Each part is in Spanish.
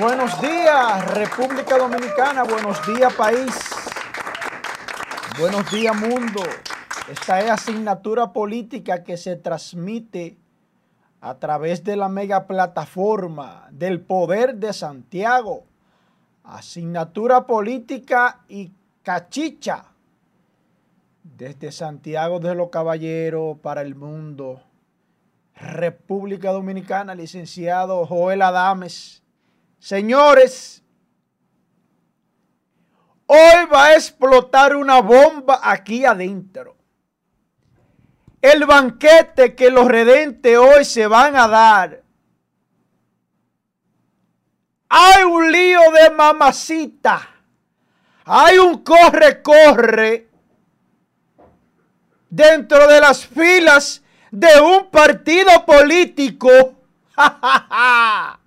Buenos días, República Dominicana. Buenos días, país. Buenos días, mundo. Esta es asignatura política que se transmite a través de la mega plataforma del poder de Santiago. Asignatura política y cachicha. Desde Santiago de los Caballeros para el mundo. República Dominicana, licenciado Joel Adames. Señores, hoy va a explotar una bomba aquí adentro. El banquete que los redentes hoy se van a dar. Hay un lío de mamacita. Hay un corre-corre dentro de las filas de un partido político.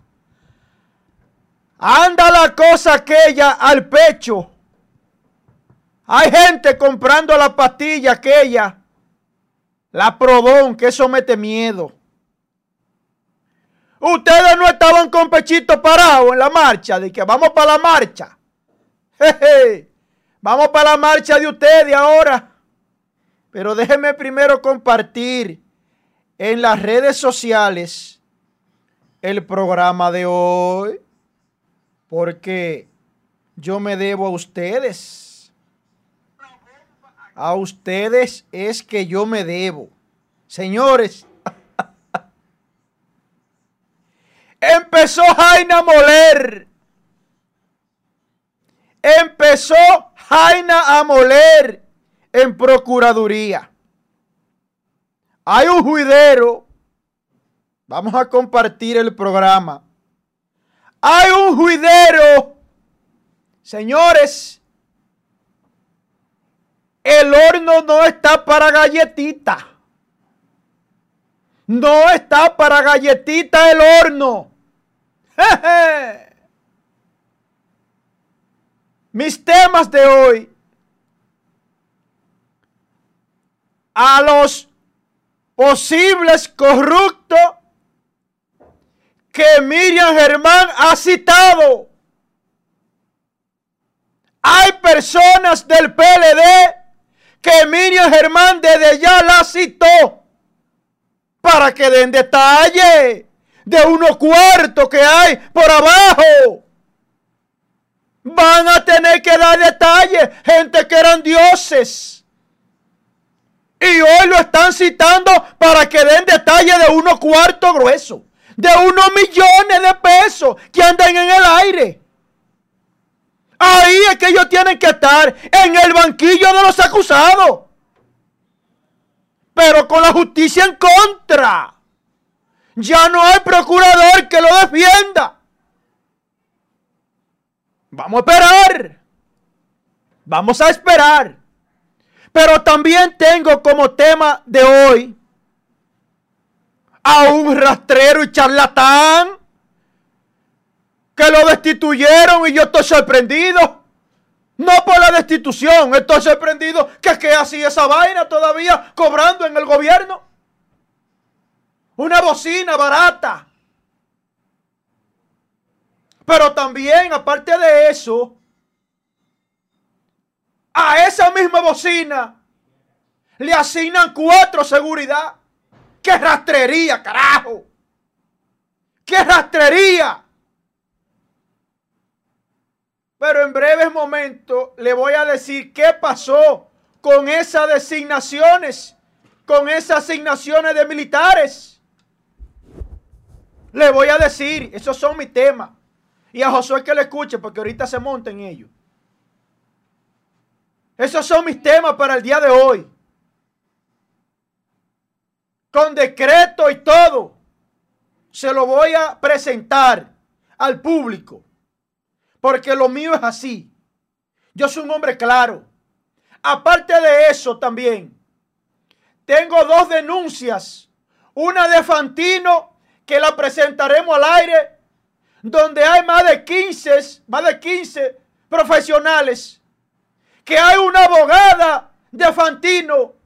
Anda la cosa aquella al pecho. Hay gente comprando la pastilla aquella. La Prodón, que eso mete miedo. Ustedes no estaban con pechito parado en la marcha, de que vamos para la marcha. Vamos para la marcha de ustedes ahora. Pero déjenme primero compartir en las redes sociales el programa de hoy porque yo me debo a ustedes. A ustedes es que yo me debo. Señores, empezó Jaina a moler. Empezó Jaina a moler en Procuraduría. Hay un juidero. Vamos a compartir el programa hay un juidero. Señores, el horno no está para galletita. No está para galletita el horno. Mis temas de hoy. A los posibles corruptos que Miriam Germán ha citado. Hay personas del PLD que Miriam Germán desde ya la citó para que den detalle de unos cuartos que hay por abajo. Van a tener que dar detalle, gente que eran dioses. Y hoy lo están citando para que den detalle de unos cuartos gruesos de unos millones de pesos que andan en el aire. Ahí es que ellos tienen que estar en el banquillo de los acusados. Pero con la justicia en contra. Ya no hay procurador que lo defienda. Vamos a esperar. Vamos a esperar. Pero también tengo como tema de hoy a un rastrero y charlatán que lo destituyeron y yo estoy sorprendido. No por la destitución, estoy sorprendido que que así esa vaina todavía cobrando en el gobierno. Una bocina barata. Pero también, aparte de eso, a esa misma bocina le asignan cuatro seguridad. ¡Qué rastrería, carajo! ¡Qué rastrería! Pero en breves momentos le voy a decir qué pasó con esas designaciones, con esas asignaciones de militares. Le voy a decir, esos son mis temas. Y a Josué que le escuche, porque ahorita se monta en ellos. Esos son mis temas para el día de hoy con decreto y todo, se lo voy a presentar al público. Porque lo mío es así. Yo soy un hombre claro. Aparte de eso también, tengo dos denuncias. Una de Fantino, que la presentaremos al aire, donde hay más de 15, más de 15 profesionales. Que hay una abogada de Fantino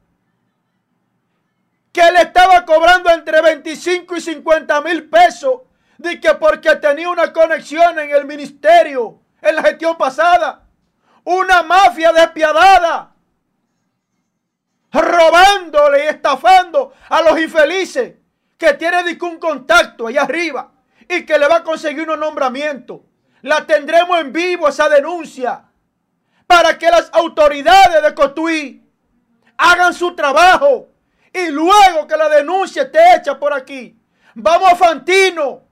que le estaba cobrando entre 25 y 50 mil pesos de que porque tenía una conexión en el ministerio, en la gestión pasada, una mafia despiadada, robándole y estafando a los infelices que tienen un contacto allá arriba y que le va a conseguir un nombramiento. La tendremos en vivo esa denuncia para que las autoridades de Cotuí hagan su trabajo y luego que la denuncia esté hecha por aquí, vamos a Fantino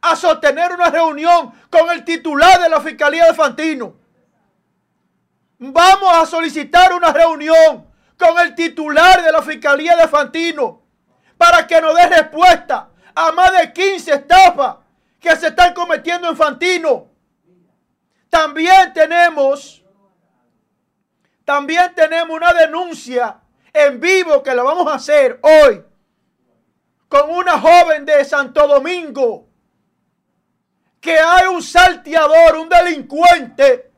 a sostener una reunión con el titular de la Fiscalía de Fantino. Vamos a solicitar una reunión con el titular de la Fiscalía de Fantino para que nos dé respuesta a más de 15 estafas que se están cometiendo en Fantino. También tenemos, también tenemos una denuncia en vivo que la vamos a hacer hoy con una joven de Santo Domingo que hay un salteador, un delincuente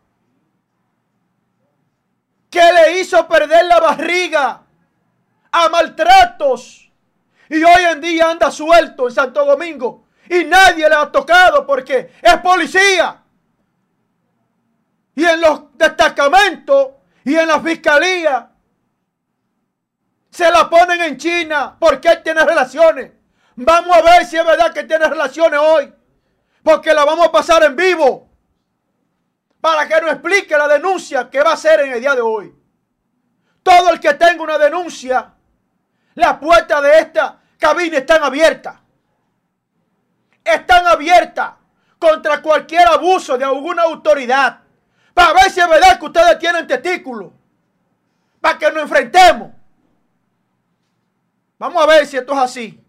que le hizo perder la barriga a maltratos y hoy en día anda suelto en Santo Domingo y nadie le ha tocado porque es policía. Y en los destacamentos y en la fiscalía se la ponen en China porque él tiene relaciones. Vamos a ver si es verdad que tiene relaciones hoy. Porque la vamos a pasar en vivo. Para que nos explique la denuncia que va a hacer en el día de hoy. Todo el que tenga una denuncia, la puerta de esta cabina están abiertas. Están abiertas contra cualquier abuso de alguna autoridad. Para ver si es verdad que ustedes tienen testículos. Para que nos enfrentemos. Vamos a ver si esto es así.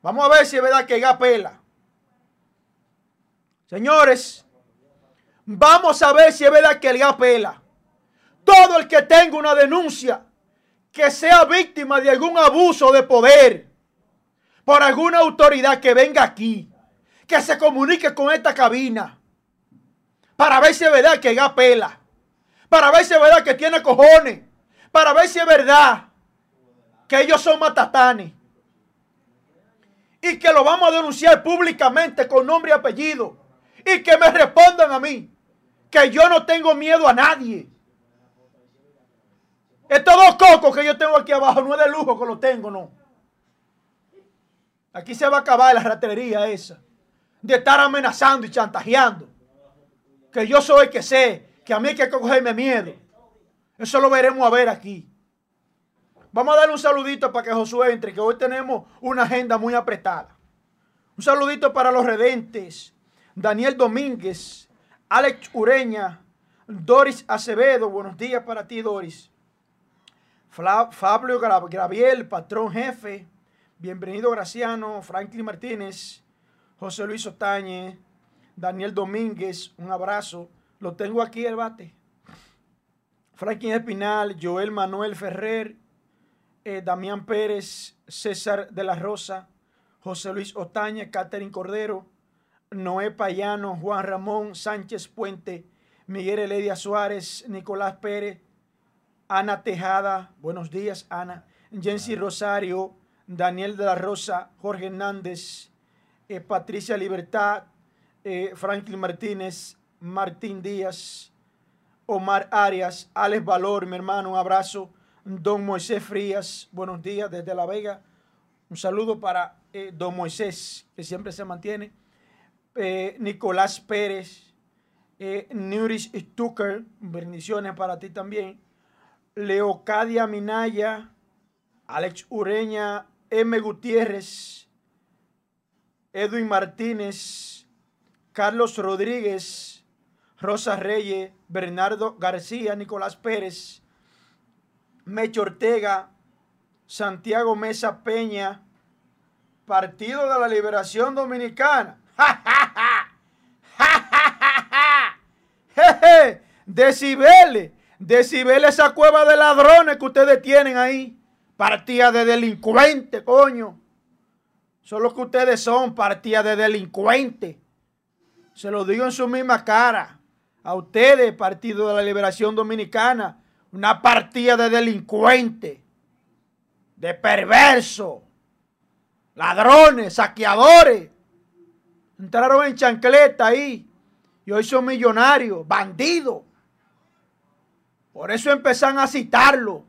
Vamos a ver si es verdad que ya pela. Señores, vamos a ver si es verdad que el pela. Todo el que tenga una denuncia que sea víctima de algún abuso de poder por alguna autoridad que venga aquí, que se comunique con esta cabina para ver si es verdad que ya pela, para ver si es verdad que tiene cojones, para ver si es verdad que ellos son matatanes y que lo vamos a denunciar públicamente con nombre y apellido y que me respondan a mí que yo no tengo miedo a nadie. Estos dos cocos que yo tengo aquí abajo no es de lujo que lo tengo, no. Aquí se va a acabar la ratería esa de estar amenazando y chantajeando. Que yo soy el que sé, que a mí hay que cogerme miedo. Eso lo veremos a ver aquí. Vamos a darle un saludito para que Josué entre, que hoy tenemos una agenda muy apretada. Un saludito para los redentes. Daniel Domínguez, Alex Ureña, Doris Acevedo. Buenos días para ti, Doris. Fabio Graviel, patrón jefe. Bienvenido, Graciano. Franklin Martínez, José Luis Otañe, Daniel Domínguez. Un abrazo. Lo tengo aquí el bate. Franklin Espinal, Joel Manuel Ferrer, eh, Damián Pérez, César de la Rosa, José Luis Otaña, Catherine Cordero, Noé Payano, Juan Ramón Sánchez Puente, Miguel Eledia Suárez, Nicolás Pérez, Ana Tejada, buenos días Ana, Jensi Rosario, Daniel de la Rosa, Jorge Hernández, eh, Patricia Libertad, eh, Franklin Martínez, Martín Díaz, Omar Arias, Alex Valor, mi hermano, un abrazo. Don Moisés Frías, buenos días desde La Vega. Un saludo para eh, don Moisés, que siempre se mantiene. Eh, Nicolás Pérez, eh, Nuris Stucker, bendiciones para ti también. Leocadia Minaya, Alex Ureña, M. Gutiérrez, Edwin Martínez, Carlos Rodríguez, Rosa Reyes, Bernardo García, Nicolás Pérez, Mecho Ortega, Santiago Mesa Peña, Partido de la Liberación Dominicana. Decibeles, decibeles esa cueva de ladrones que ustedes tienen ahí. Partida de delincuentes, coño. Son lo que ustedes son, partida de delincuentes. Se lo digo en su misma cara. A ustedes, Partido de la Liberación Dominicana una partida de delincuentes, de perversos, ladrones, saqueadores. Entraron en chancleta ahí. Y hoy son millonarios, bandidos. Por eso empezaron a citarlo.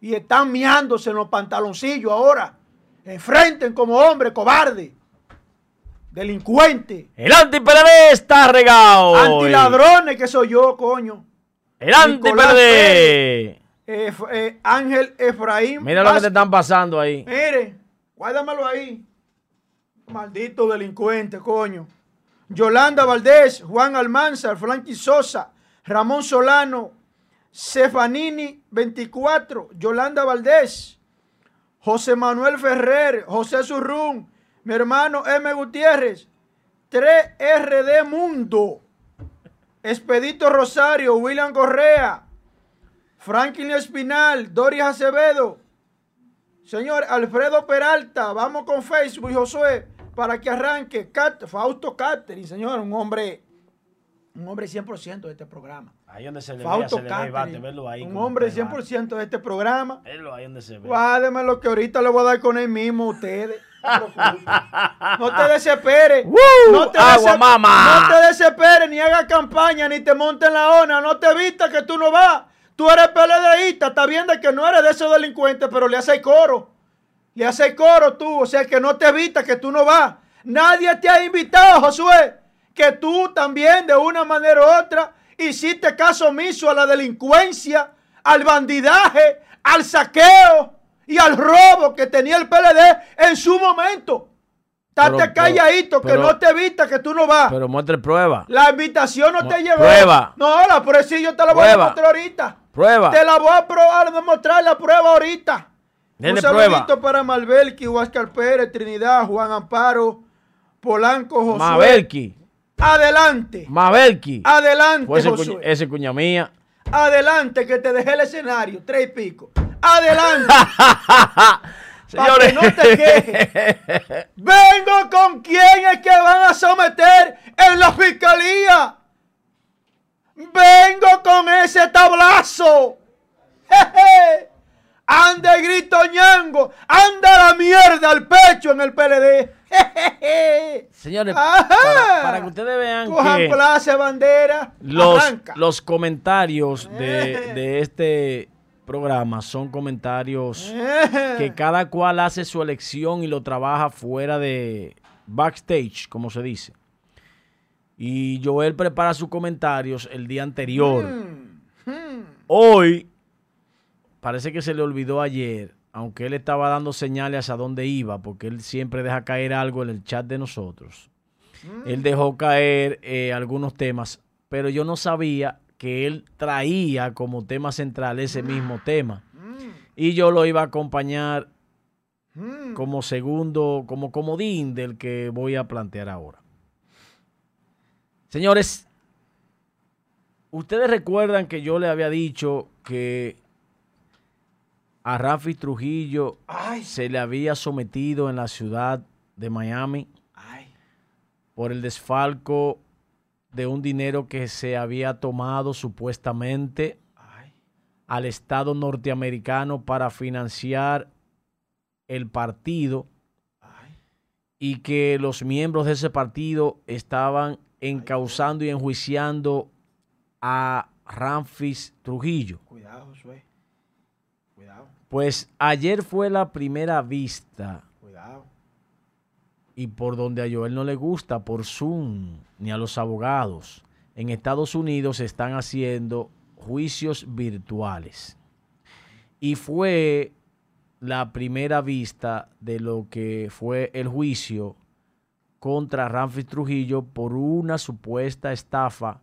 Y están miándose en los pantaloncillos ahora. Enfrenten como hombre cobarde. Delincuente. El anti-PLD está regado. Antiladrones que soy yo, coño. El anti-PLD. Eh, eh, Ángel Efraín. Mira lo que te están pasando ahí. Mire, guárdamelo ahí. Maldito delincuente, coño. Yolanda Valdés, Juan Almanzar, Frankie Sosa, Ramón Solano, Cefanini 24, Yolanda Valdés, José Manuel Ferrer, José Surrún, mi hermano M. Gutiérrez, 3RD Mundo, Expedito Rosario, William Correa, Franklin Espinal, Doris Acevedo, señor Alfredo Peralta, vamos con Facebook, Josué para que arranque. Fausto Catering, señor, un hombre, un hombre 100% de este programa. Ahí donde se le Fausto ve, Catering, verlo ahí. Un hombre 100% de este programa. Verlo ahí donde se ve. Guárdeme lo que ahorita le voy a dar con él mismo a ustedes. No te desesperes. no, te no te desesperes, ni haga campaña, ni te monte en la ONA. No te vistas que tú no vas. Tú eres PLDista, está bien de que no eres de esos delincuentes, pero le haces coro. Le hace coro tú, o sea que no te evita que tú no vas. Nadie te ha invitado, Josué, que tú también de una manera u otra hiciste caso omiso a la delincuencia, al bandidaje, al saqueo y al robo que tenía el PLD en su momento. Estate calladito, que no te evita que tú no vas. Pero muestre prueba. La invitación no te llevó. Prueba. No, la prueba sí, yo te la voy a demostrar ahorita. Prueba. Te la voy a, probar, a demostrar la prueba ahorita. Un saludito para Malbelki, Huáscar Pérez, Trinidad, Juan Amparo, Polanco, Josué. Mabelki. Adelante. Mabelki. Adelante, pues ese, cuña mía. Adelante, que te dejé el escenario, tres y pico. Adelante. Señores. no te quejes. Vengo con quién es que van a someter en la fiscalía. Vengo con ese tablazo. Jeje. Anda el grito ñango. Anda la mierda al pecho en el PLD. Señores, para, que ustedes vean que plaza, bandera, los, los comentarios de, de, este programa son comentarios que cada cual hace su elección y lo trabaja fuera de backstage, como se dice. Y Joel prepara sus comentarios el día anterior. Hmm. Hmm. Hoy parece que se le olvidó ayer, aunque él estaba dando señales a dónde iba, porque él siempre deja caer algo en el chat de nosotros. Él dejó caer eh, algunos temas, pero yo no sabía que él traía como tema central ese mismo tema. Mm. Y yo lo iba a acompañar mm. como segundo, como comodín del que voy a plantear ahora. Señores, ustedes recuerdan que yo le había dicho que a Rafi Trujillo se le había sometido en la ciudad de Miami por el desfalco de un dinero que se había tomado supuestamente al Estado norteamericano para financiar el partido y que los miembros de ese partido estaban encausando y enjuiciando a Ramfis Trujillo. Cuidado, Josué. Pues ayer fue la primera vista. Y por donde a Joel no le gusta, por Zoom, ni a los abogados. En Estados Unidos están haciendo juicios virtuales. Y fue la primera vista de lo que fue el juicio contra Ramfis Trujillo por una supuesta estafa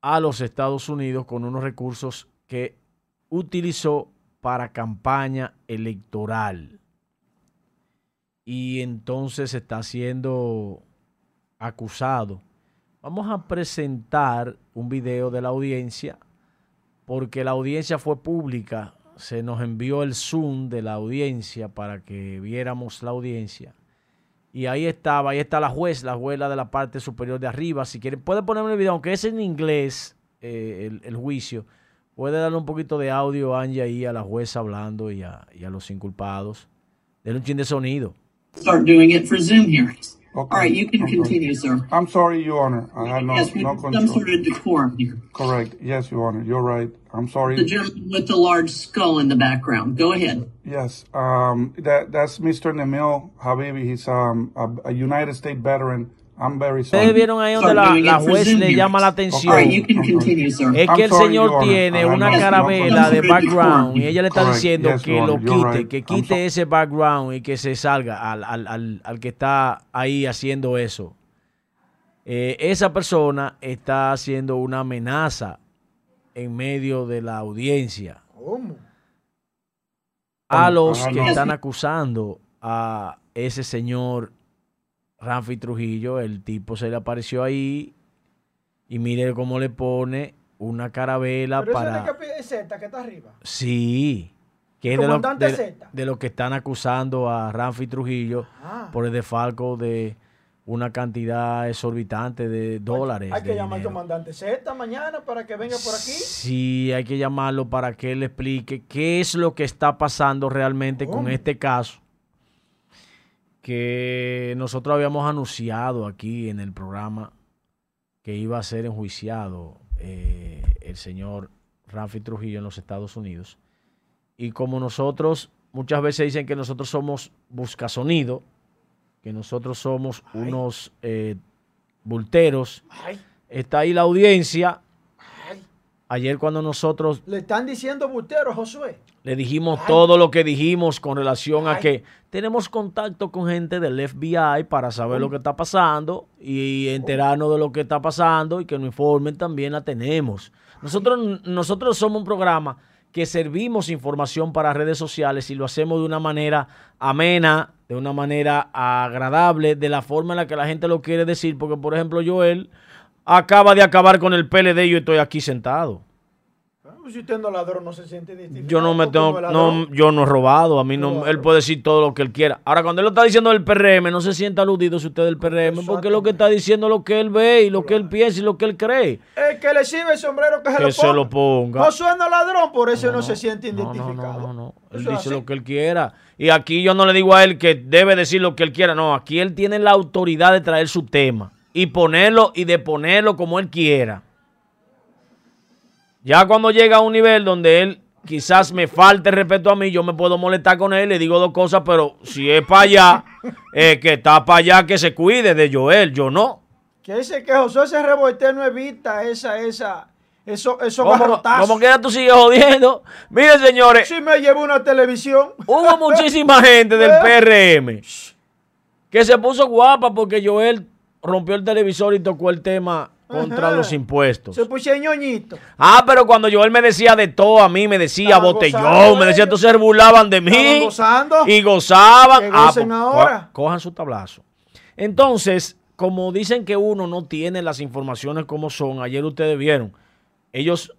a los Estados Unidos con unos recursos que utilizó para campaña electoral. Y entonces está siendo acusado. Vamos a presentar un video de la audiencia porque la audiencia fue pública. Se nos envió el Zoom de la audiencia para que viéramos la audiencia. Y ahí estaba, ahí está la juez, la juez de la parte superior de arriba. Si quieren, puede ponerme el video, aunque es en inglés eh, el, juicio Puede darle un poquito de audio, Angie, ahí a la jueza hablando y a, y a los inculpados. Denle un chin de sonido. Start doing it for Zoom hearings. Okay. All right, you can Okay. continue, sir. I'm sorry, Your Honor. I had no, Yes, no have some control. sort of decorum here. Correct. Yes, Your Honor. You're right. I'm sorry. The sorry. gentleman with the large skull in the background. Go ahead. Yes. Um, that that's Mr. Nemil Habibi. He's um a, a United States veteran. I'm very Ustedes vieron ahí donde la, la juez le llama la atención. continue. Es I'm que el sorry, señor Honor. tiene una carabela de background y ella le está Correct. diciendo Yes, que lo quite, right. que quite ese background y que se salga al, al- al- al que está ahí haciendo eso. Eh, esa persona está haciendo una amenaza en medio de la audiencia ¿Cómo? a los ah, que están acusando a ese señor Ramfi Trujillo. El tipo se le apareció ahí y mire cómo le pone una carabela Pero para... es de que- Z que está arriba. Sí, que es de lo, Comandante de, de lo que están acusando a Ramfi Trujillo Ah. por el desfalco de una cantidad exorbitante de dólares. Hay que llamar al comandante Z mañana para que venga por aquí. Sí, hay que llamarlo para que él explique qué es lo que está pasando realmente con este caso que nosotros habíamos anunciado aquí en el programa que iba a ser enjuiciado eh, el señor Rafi Trujillo en los Estados Unidos. Y como nosotros, muchas veces dicen que nosotros somos buscasonido, que nosotros somos Ay. unos eh, bulteros, Ay, está ahí la audiencia. Ay. Ayer cuando nosotros Le están diciendo bustero a Josué. le dijimos Ay. todo lo que dijimos con relación a que tenemos contacto con gente del FBI para saber lo que está pasando y enterarnos de lo que está pasando y que nos informen también la tenemos. Nosotros, nosotros somos un programa que servimos información para redes sociales y lo hacemos de una manera amena, de una manera agradable, de la forma en la que la gente lo quiere decir, porque por ejemplo Joel acaba de acabar con el PLD y yo estoy aquí sentado. Ah, pues Si usted no ladrón, no se siente identificado. Yo no me tengo, no, yo no he robado, a mí No, no, no. él puede decir todo lo que él quiera. Ahora, cuando él lo está diciendo del PRM, no se sienta aludido si usted es del PRM, porque lo que está diciendo es lo que él ve y lo que él piensa y lo que él cree. El que le sirve el sombrero que se Que lo se ponga. lo ponga. No es ladrón, por eso no, se siente No, no, identificado. no, no, no. Él dice así. lo que él quiera. Y aquí yo no le digo a él que debe decir lo que él quiera. No, aquí él tiene la autoridad de traer su tema y ponerlo y de ponerlo como él quiera. Ya cuando llega a un nivel donde él quizás me falte respeto a mí, yo me puedo molestar con él, le digo dos cosas, pero si es para allá, eh, que está para allá, que se cuide de Joel, yo no. Que dice que Josué se revoltea no evita esa, esa, eso, esos Como, como quiera tú sigues jodiendo. Miren, señores, Si me llevo una televisión. Hubo muchísima gente del PRM que se puso guapa porque Joel rompió el televisor y tocó el tema contra Ajá. los impuestos. Se puso ñoñito. Ah, pero cuando Joel me decía de todo a mí, me decía botellón, me decía, entonces se burlaban de mí gozando. y gozaban. Que Ah, pues, ahora. co- cojan su tablazo. Entonces, como dicen que uno no tiene las informaciones como son, ayer ustedes vieron, ellos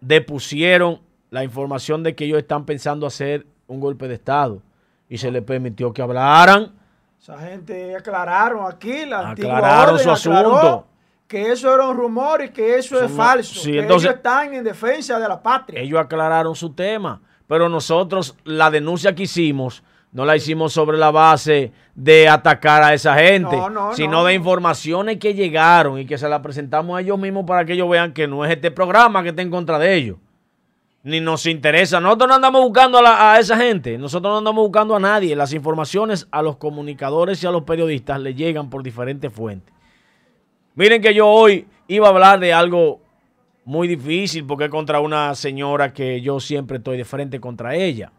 depusieron la información de que ellos están pensando hacer un golpe de Estado y se les permitió que hablaran. Esa gente aclararon aquí, la Aclararon orden su asunto. Que eso era un rumor y que eso es falso. sí, que entonces- ellos están en defensa de la patria. Ellos aclararon su tema, pero nosotros la denuncia que hicimos no la hicimos sobre la base de atacar a esa gente, No, no, sino no. de informaciones que llegaron y que se las presentamos a ellos mismos para que ellos vean que no es este programa que está en contra de ellos. Ni nos interesa. Nosotros no andamos buscando a, esa gente. Nosotros no andamos buscando a nadie. Las informaciones a los comunicadores y a los periodistas le llegan por diferentes fuentes. Miren que yo hoy iba a hablar de algo muy difícil porque contra una señora que yo siempre estoy de frente contra ella.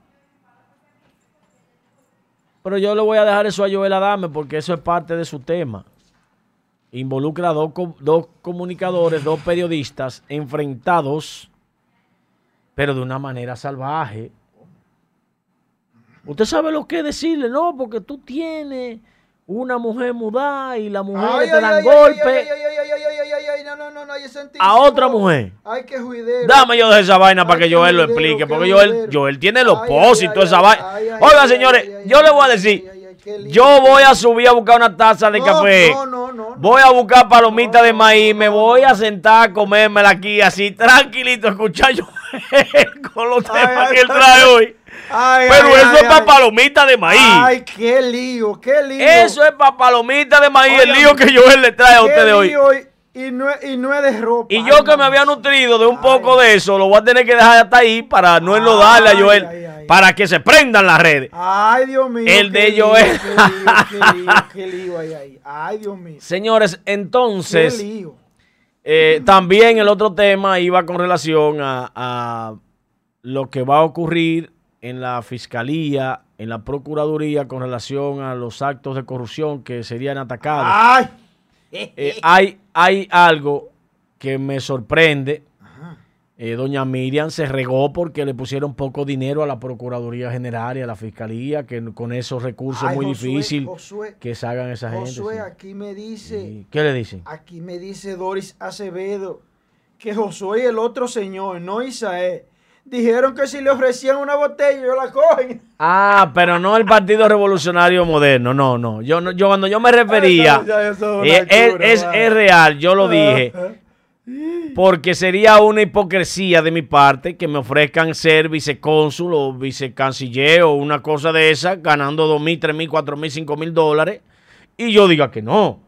Pero yo le voy a dejar eso a Joel Adame porque eso es parte de su tema. Involucra a dos, dos comunicadores, dos periodistas enfrentados, pero de una manera salvaje. Usted sabe lo que decirle, no, porque tú tienes una mujer mudada y la mujer te dan golpe. A otra mujer. Dame yo de esa vaina para que Joel lo explique, porque Joel, Joel tiene los pósitos, esa vaina. Oiga, señores, yo le voy a decir. Yo voy a subir a buscar una taza de café. No, no, no. Voy a buscar palomitas de maíz. me voy a sentar a comérmela aquí así, tranquilito, escuchando. con los Ay, temas ay, que él ay, trae ay. hoy. Ay, Pero ay, eso ay, es para ay. palomita de maíz. Ay, qué lío, qué lío. Eso es para palomita de maíz, el lío que Joel le trae a Qué ustedes hoy. y- no, es- y no es de ropa. Y yo que me había nutrido de un poco de eso, lo voy a tener que dejar hasta ahí para no enlodarle a Ay, Joel, ay, ay. para que se prendan las redes. Ay, Dios mío. El qué de lío, Joel. Qué lío, qué lío, qué lío hay ahí. Ay, Dios mío. Señores, Qué entonces, lío. Eh, también el otro tema iba con relación a, a lo que va a ocurrir en la fiscalía, en la procuraduría con relación a los actos de corrupción que serían atacados. Ay. Eh, hay, hay algo que me sorprende. Eh, doña Miriam se regó porque le pusieron poco dinero a la Procuraduría General y a la Fiscalía, que con esos recursos Ay, es muy Josué, difícil Josué, que se hagan esa gente. Josué, sí. aquí me dice, Sí. ¿Qué le dicen? aquí me dice Doris Acevedo que Josué y el otro señor, no Isael, dijeron que si le ofrecían una botella, yo la cogen. Ah, pero no el Partido Revolucionario Moderno, no, no. Yo, no, yo cuando yo me refería, ya- eso es una eh, es- es real, yo lo dije, Ajá. Porque sería una hipocresía de mi parte que me ofrezcan ser vicecónsul o vicecanciller o una cosa de esa, ganando dos mil, tres mil, cuatro mil, cinco mil dólares, y yo diga que no.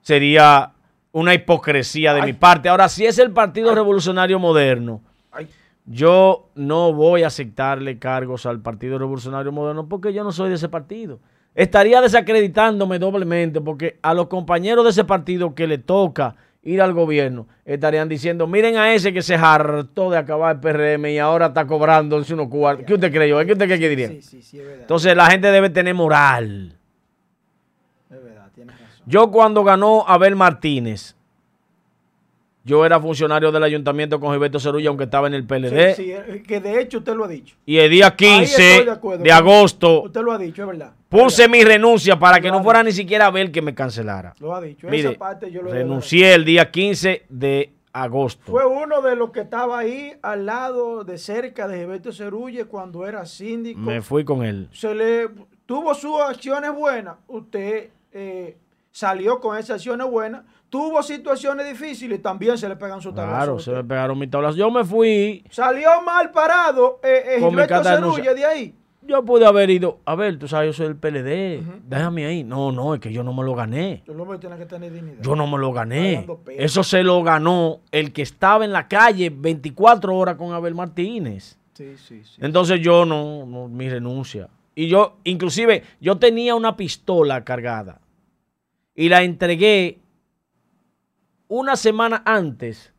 Sería una hipocresía de Ay. mi parte. Ahora, si es el Partido Revolucionario Moderno, Ay, yo no voy a aceptarle cargos al Partido Revolucionario Moderno porque yo no soy de ese partido. Estaría desacreditándome doblemente porque a los compañeros de ese partido que le toca ir al gobierno estarían diciendo, miren a ese que se hartó de acabar el PRM y ahora está cobrando unos cuartos. ¿Qué usted cree yo? ¿Qué usted qué diría? sí, sí, sí, es verdad. Entonces la gente debe tener moral. es verdad, tienes razón. Yo cuando ganó Abel Martínez, yo era funcionario del ayuntamiento con Gilberto Cerulla, aunque estaba en el PLD. Sí, sí, eh, que de hecho usted lo ha dicho. Y el día Ahí estoy 15 de acuerdo. de agosto Usted lo ha dicho, es verdad. puse Es verdad. mi renuncia para que Lo no fuera dicho. ni siquiera a ver que me cancelara. Lo ha dicho. Mire, Esa parte yo lo he renuncié el día 15 de agosto. Fue uno de los que estaba ahí al lado de cerca de Gilberto Cerulle cuando era síndico. Me fui con él. Se le tuvo sus acciones buenas. Usted eh, salió con esas acciones buenas. Tuvo situaciones difíciles. También se le pegan sus tablas. Claro, se me pegaron mis tablas. Yo me fui. Salió mal parado eh, eh, Con mi de ahí. Yo pude haber ido. A ver, tú sabes, yo soy del PLD. Déjame ahí. No, no, es que yo no me lo gané. El hombre tiene que tener dignidad. Yo no me lo gané. Eso se lo ganó el que estaba en la calle 24 horas con Abel Martínez. Sí, sí, sí. Entonces yo no, no, mi renuncia. Y yo, inclusive, yo tenía una pistola cargada y la entregué una semana antes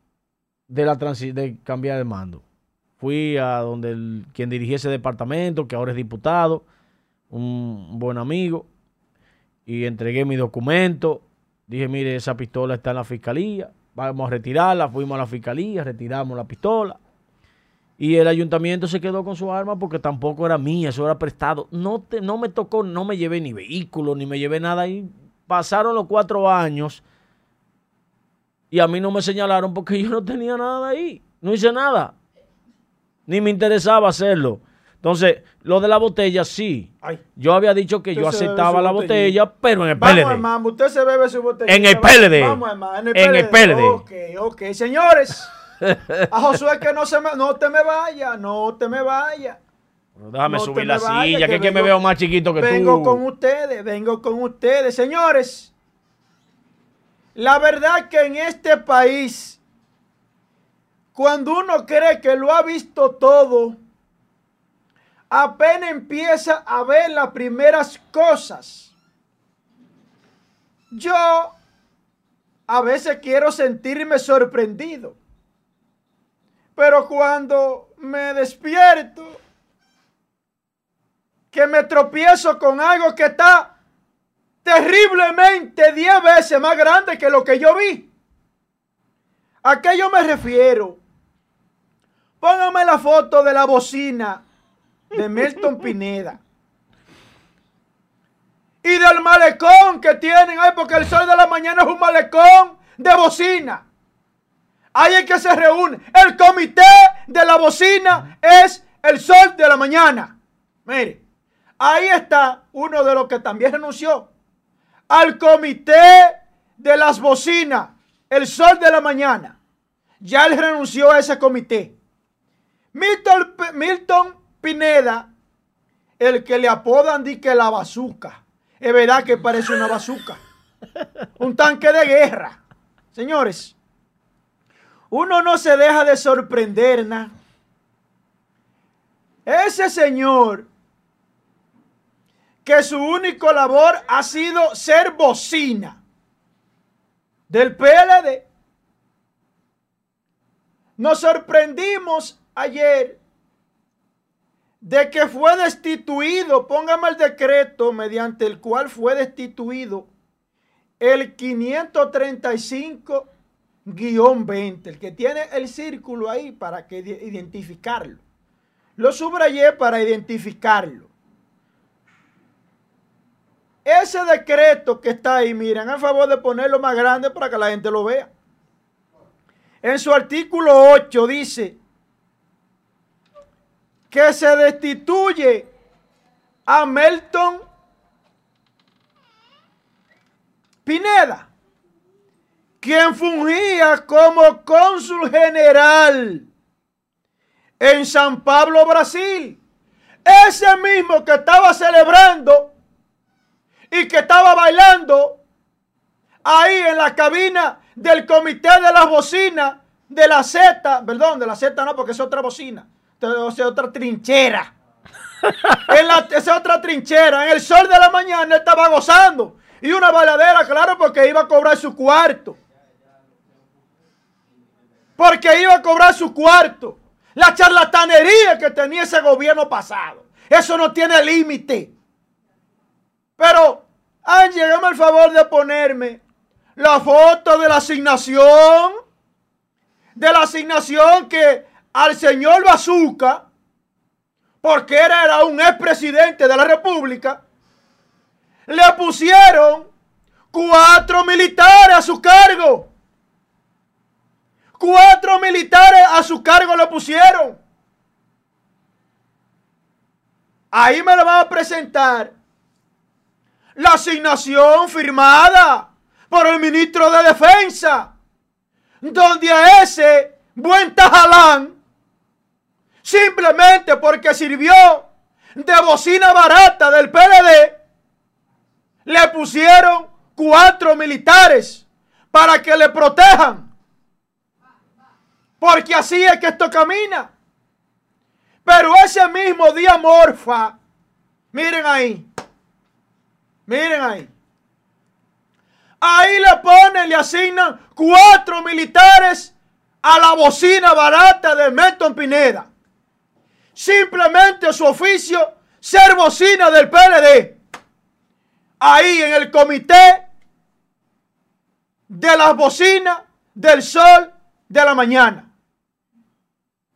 de la de cambiar de mando. Fui a donde el- quien dirigía ese departamento, que ahora es diputado, un buen amigo, y entregué mi documento. Dije, mire, esa pistola está en la fiscalía, vamos a retirarla. Fuimos a la fiscalía, retiramos la pistola. Y el ayuntamiento se quedó con su arma porque tampoco era mía, eso era prestado. No, te, no me tocó, no me llevé ni vehículo, ni me llevé nada. Y pasaron los cuatro años y a mí no me señalaron porque yo no tenía nada ahí. No hice nada. Ni me interesaba hacerlo. Entonces, lo de la botella, sí. Ay. Yo había dicho que yo Usted aceptaba la botella, pero en el Vamos, PLD. hermano, usted se bebe su botella. En el PLD. Vamos, hermano, en el En el PLD. Ok, ok. Señores, a Josué que no se me, no te me vaya, no te me vaya. Pero déjame No subir la vaya, silla, que que, es que me vengo- veo más chiquito que vengo tú. con ustedes, vengo con ustedes. Señores, la verdad que en este país, cuando uno cree que lo ha visto todo, apenas empieza a ver las primeras cosas. Yo a veces quiero sentirme sorprendido, pero cuando me despierto, que me tropiezo con algo que está terriblemente 10 veces más grande que lo que yo vi. ¿A qué yo me refiero? Póngame la foto de la bocina de Milton Pineda. Y del malecón que tienen ahí, porque el sol de la mañana es un malecón de bocina. Ahí es que se reúne. El comité de la bocina es el sol de la mañana. Mire, ahí está uno de los que también renunció al comité de las bocinas, el sol de la mañana. Ya él renunció a ese comité. Milton, Milton Pineda el que le apodan di que la bazuca. Es verdad que parece una bazuca. Un tanque de guerra. Señores, uno no se deja de sorprender, ¿na? Ese señor que su único labor ha sido ser bocina del PLD. Nos sorprendimos ayer de que fue destituido, póngame el decreto mediante el cual fue destituido el 535-20, el que tiene el círculo ahí para que identificarlo. Lo subrayé para identificarlo. Ese decreto que está ahí, miren, a favor de ponerlo más grande para que la gente lo vea. En su artículo 8 dice que se destituye a Melton Pineda, quien fungía como cónsul general en San Pablo, Brasil. Ese mismo que estaba celebrando y que estaba bailando ahí en la cabina del comité de las bocinas de la Z, perdón, de la Z no, porque es otra bocina, es otra trinchera. en la, es otra trinchera. En el sol de la mañana estaba gozando. Y una bailadera, claro, porque iba a cobrar su cuarto. Porque iba a cobrar su cuarto. La charlatanería que tenía ese gobierno pasado. Eso no tiene límite. Pero, Angie, hágame el favor de ponerme la foto de la asignación. De la asignación que al señor Bazuca, porque era, era un expresidente de la República, le pusieron cuatro militares a su cargo. Cuatro militares a su cargo le pusieron. Ahí me lo van a presentar la asignación firmada por el ministro de Defensa, donde a ese buen Tajalán, simplemente porque sirvió de bocina barata del PLD, le pusieron cuatro militares para que le protejan. Porque así es que esto camina. Pero ese mismo día morfa, miren ahí, miren ahí. Ahí le ponen, le asignan cuatro militares a la bocina barata de Melton Pineda. Simplemente su oficio, ser bocina del PLD. Ahí en el comité de las bocinas del sol de la mañana.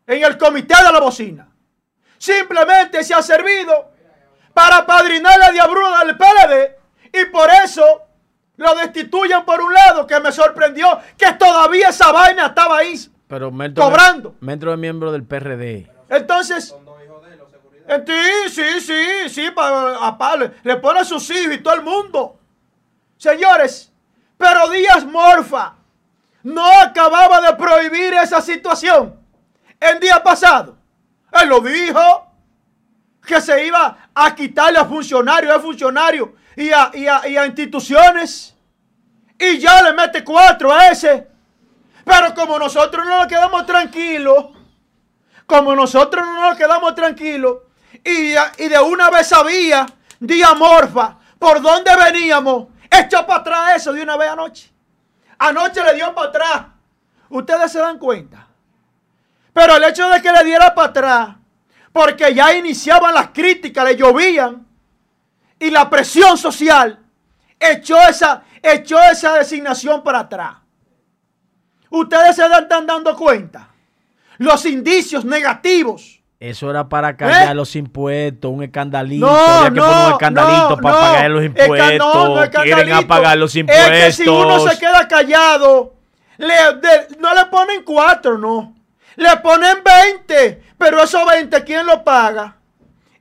En el comité de la bocina. Simplemente se ha servido para padrinar la diabrura del PLD y por eso lo destituyen por un lado, que me sorprendió que todavía esa vaina estaba ahí Pero cobrando. Melton es miembro del PRD. Entonces, sí, sí, sí, sí, pa- a le- le pone a sus hijos y todo el mundo. Señores, pero Díaz Morfa no acababa de prohibir esa situación el día pasado. Él lo dijo, que se iba a quitarle a funcionarios, a funcionarios y a, y a- y a instituciones. Y ya le mete cuatro a ese. Pero como nosotros no nos quedamos tranquilos, como nosotros no nos quedamos tranquilos y, y de una vez sabía, Diamorfa, por dónde veníamos, echó para atrás eso de una vez anoche. Anoche le dio para atrás. Ustedes se dan cuenta. Pero el hecho de que le diera para atrás, porque ya iniciaban las críticas, le llovían, y la presión social echó esa, echó esa designación para atrás. Ustedes se están dando cuenta. Los indicios negativos. Eso era para callar ¿Eh? los impuestos, un escandalito. No, Había que poner un no, escandalito no, para no. pagar los impuestos. no, no, Quieren apagar los impuestos. Es que si uno se queda callado, le- de- no le ponen cuatro, no. Le ponen 20. Pero esos 20, ¿quién lo paga?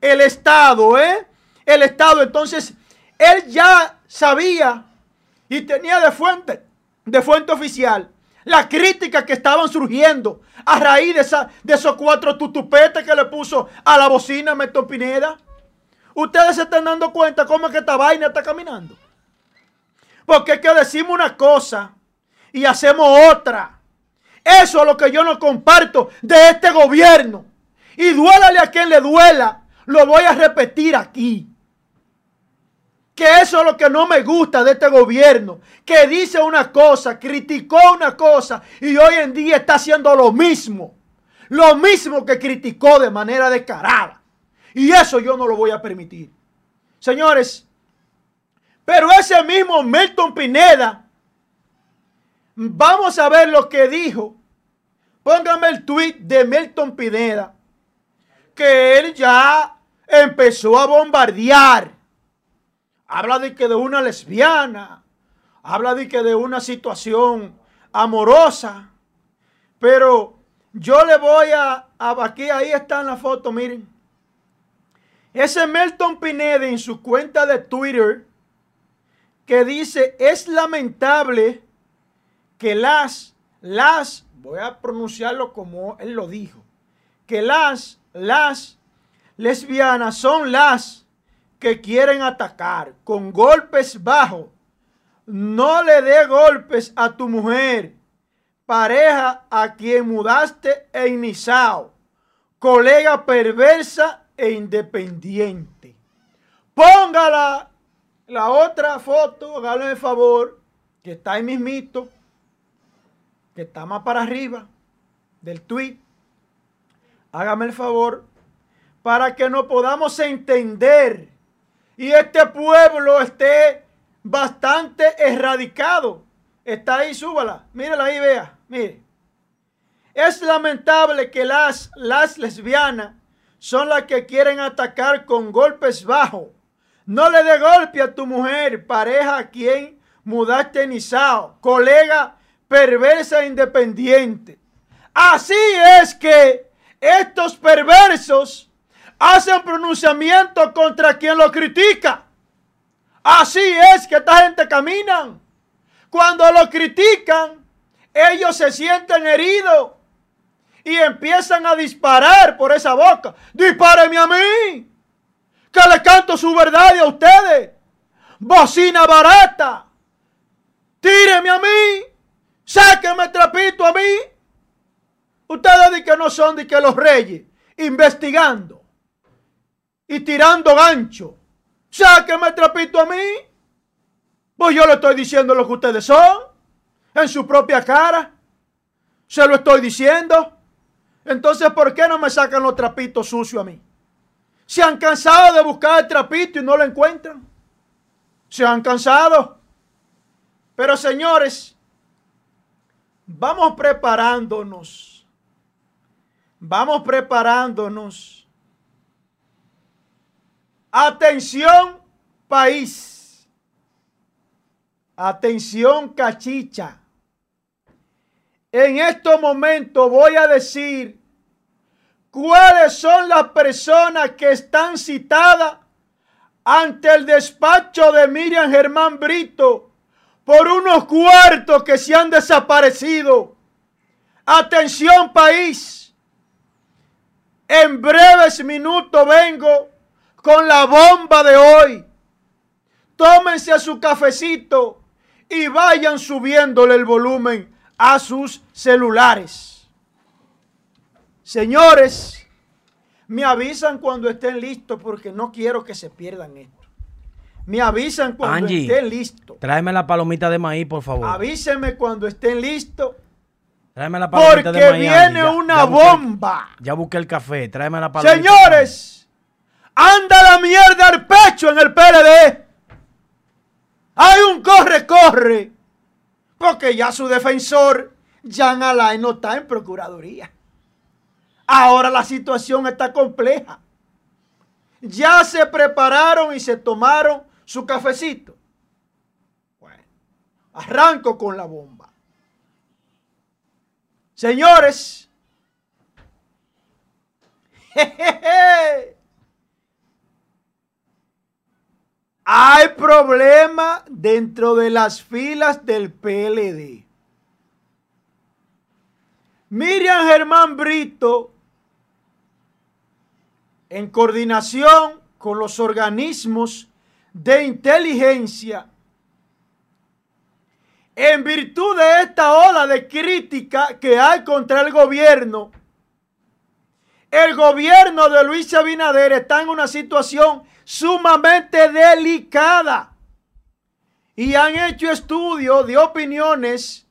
El Estado, ¿eh? El Estado. Entonces, él ya sabía y tenía de fuente, de fuente oficial, la crítica que estaban surgiendo a raíz de, esos cuatro tutupetes que le puso a la bocina Meto Pineda. ustedes se están dando cuenta cómo es que esta vaina está caminando. Porque es que decimos una cosa y hacemos otra. Eso es lo que yo no comparto de este gobierno. Y duélale a quien le duela, lo voy a repetir aquí. Que eso es lo que no me gusta de este gobierno. Que dice una cosa, criticó una cosa y hoy en día está haciendo lo mismo. Lo mismo que criticó de manera descarada. Y eso yo no lo voy a permitir. Señores, pero ese mismo Milton Pineda, vamos a ver lo que dijo. Póngame el tweet de Milton Pineda, que él ya empezó a bombardear. Habla de que de una lesbiana, habla de que de una situación amorosa, pero yo le voy a, aquí, ahí está en la foto, miren. Ese Milton Pineda en su cuenta de Twitter que dice, es lamentable que las, las, voy a pronunciarlo como él lo dijo, que las, las lesbianas son las que quieren atacar con golpes bajos. No le dé golpes a tu mujer, pareja a quien mudaste e iniciado, colega perversa e independiente. Póngala la otra foto, hágale el favor, que está ahí mismito, que está más para arriba del tweet. Hágame el favor para que nos podamos entender y este pueblo esté bastante erradicado. Está ahí, súbala. Mírala ahí, vea. Mire. Es lamentable que las, las lesbianas son las que quieren atacar con golpes bajos. No le dé golpe a tu mujer, pareja a quien mudaste en Isao, colega perversa e independiente. Así es que estos perversos hacen pronunciamiento contra quien lo critica. Así es que esta gente camina. Cuando lo critican, ellos se sienten heridos y empiezan a disparar por esa boca. Dispáreme a mí, que le canto su verdad a ustedes. Bocina barata. Tíreme a mí. Sáqueme trapito a mí. Ustedes dicen que no son de que los reyes investigando y tirando gancho. Sáqueme trapito a mí. Pues yo le estoy diciendo lo que ustedes son. En su propia cara. Se lo estoy diciendo. Entonces, ¿por qué no me sacan los trapitos sucios a mí? Se han cansado de buscar el trapito y no lo encuentran. Se han cansado. Pero señores, vamos preparándonos. Vamos preparándonos. Atención, país. Atención, cachicha. En estos momentos voy a decir cuáles son las personas que están citadas ante el despacho de Miriam Germán Brito por unos cuartos que se han desaparecido. Atención país. En breves minutos vengo con la bomba de hoy. Tómense a su cafecito y vayan subiéndole el volumen a sus celulares. Señores, me avisan cuando estén listos porque no quiero que se pierdan esto. Me avisan cuando estén listos. Tráeme la palomita de maíz, por favor. Avísenme cuando estén listos. Tráeme la palomita de maíz. Porque viene una bomba. ya busqué el café. Tráeme la palomita. Señores, anda la mierda al pecho en el PLD. Hay un corre, corre porque ya su defensor, Jean Alain, no está en Procuraduría. Ahora la situación está compleja. Ya se prepararon y se tomaron su cafecito. Bueno, arranco con la bomba. Señores, jejeje, Hay problema dentro de las filas del PLD. Miriam Germán Brito, en coordinación con los organismos de inteligencia en virtud de esta ola de crítica que hay contra el gobierno, el gobierno de Luis Abinader está en una situación sumamente delicada y han hecho estudios de opiniones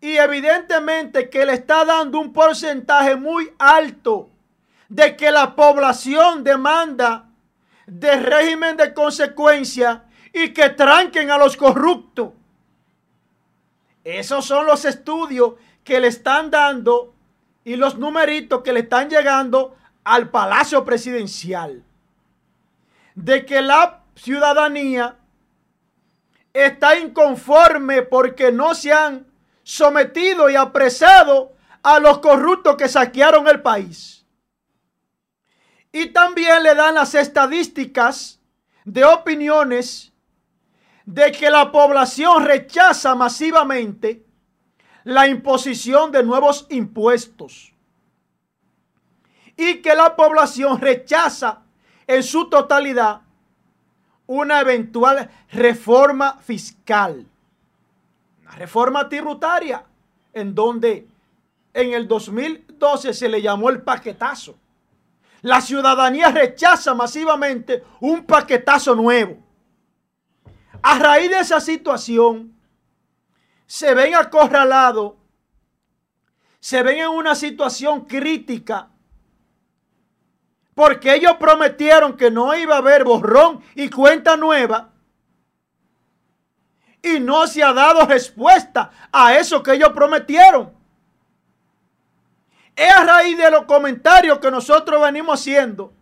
y evidentemente que le está dando un porcentaje muy alto de que la población demanda de régimen de consecuencia y que tranquen a los corruptos. Esos son los estudios que le están dando y los numeritos que le están llegando al Palacio Presidencial. De que la ciudadanía está inconforme porque no se han sometido y apresado a los corruptos que saquearon el país. Y también le dan las estadísticas de opiniones de que la población rechaza masivamente la imposición de nuevos impuestos y que la población rechaza en su totalidad una eventual reforma fiscal, una reforma tributaria, en donde en el 2012 se le llamó el paquetazo. La ciudadanía rechaza masivamente un paquetazo nuevo. A raíz de esa situación, se ven acorralados, se ven en una situación crítica, porque ellos prometieron que no iba a haber borrón y cuenta nueva, y no se ha dado respuesta a eso que ellos prometieron. Es a raíz de los comentarios que nosotros venimos haciendo,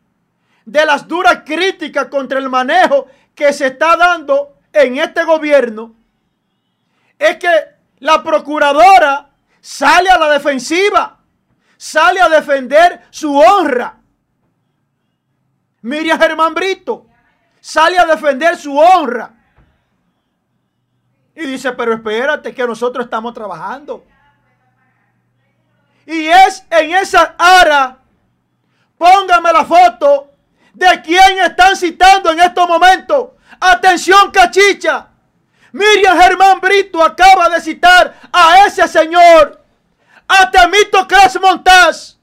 de las duras críticas contra el manejo que se está dando en este gobierno es que la procuradora sale a la defensiva, sale a defender su honra. Miriam Germán Brito sale a defender su honra. Y dice, pero espérate que nosotros estamos trabajando. Y es en esa ara, póngame la foto de quién están citando en estos momentos Atención, cachicha. Miriam Germán Brito acaba de citar a ese señor, a Temito Clas Montaz,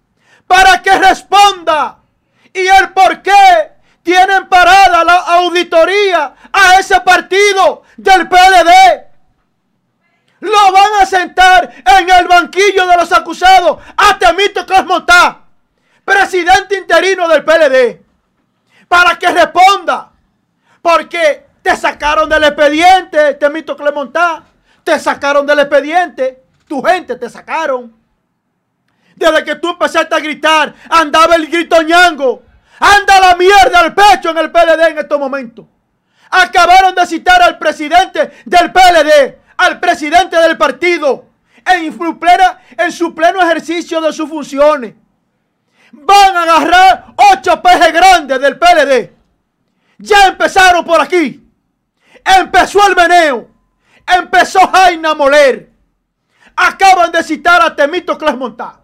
para que responda y el por qué tienen parada la auditoría a ese partido del PLD. Lo van a sentar en el banquillo de los acusados a Temito Clas Montaz, presidente interino del PLD, para que responda porque te sacaron del expediente, Temito Clemontá. Te sacaron del expediente. Tu gente te sacaron. Desde que tú empezaste a gritar, andaba el grito ñango. Anda la mierda al pecho en el PLD en estos momentos. Acabaron de citar al presidente del PLD, al presidente del partido, en su, en su pleno ejercicio de sus funciones. Van a agarrar ocho pejes grandes del PLD ya empezaron por aquí. Empezó el meneo. Empezó Jaina moler. Acaban de citar a Temito Montaz.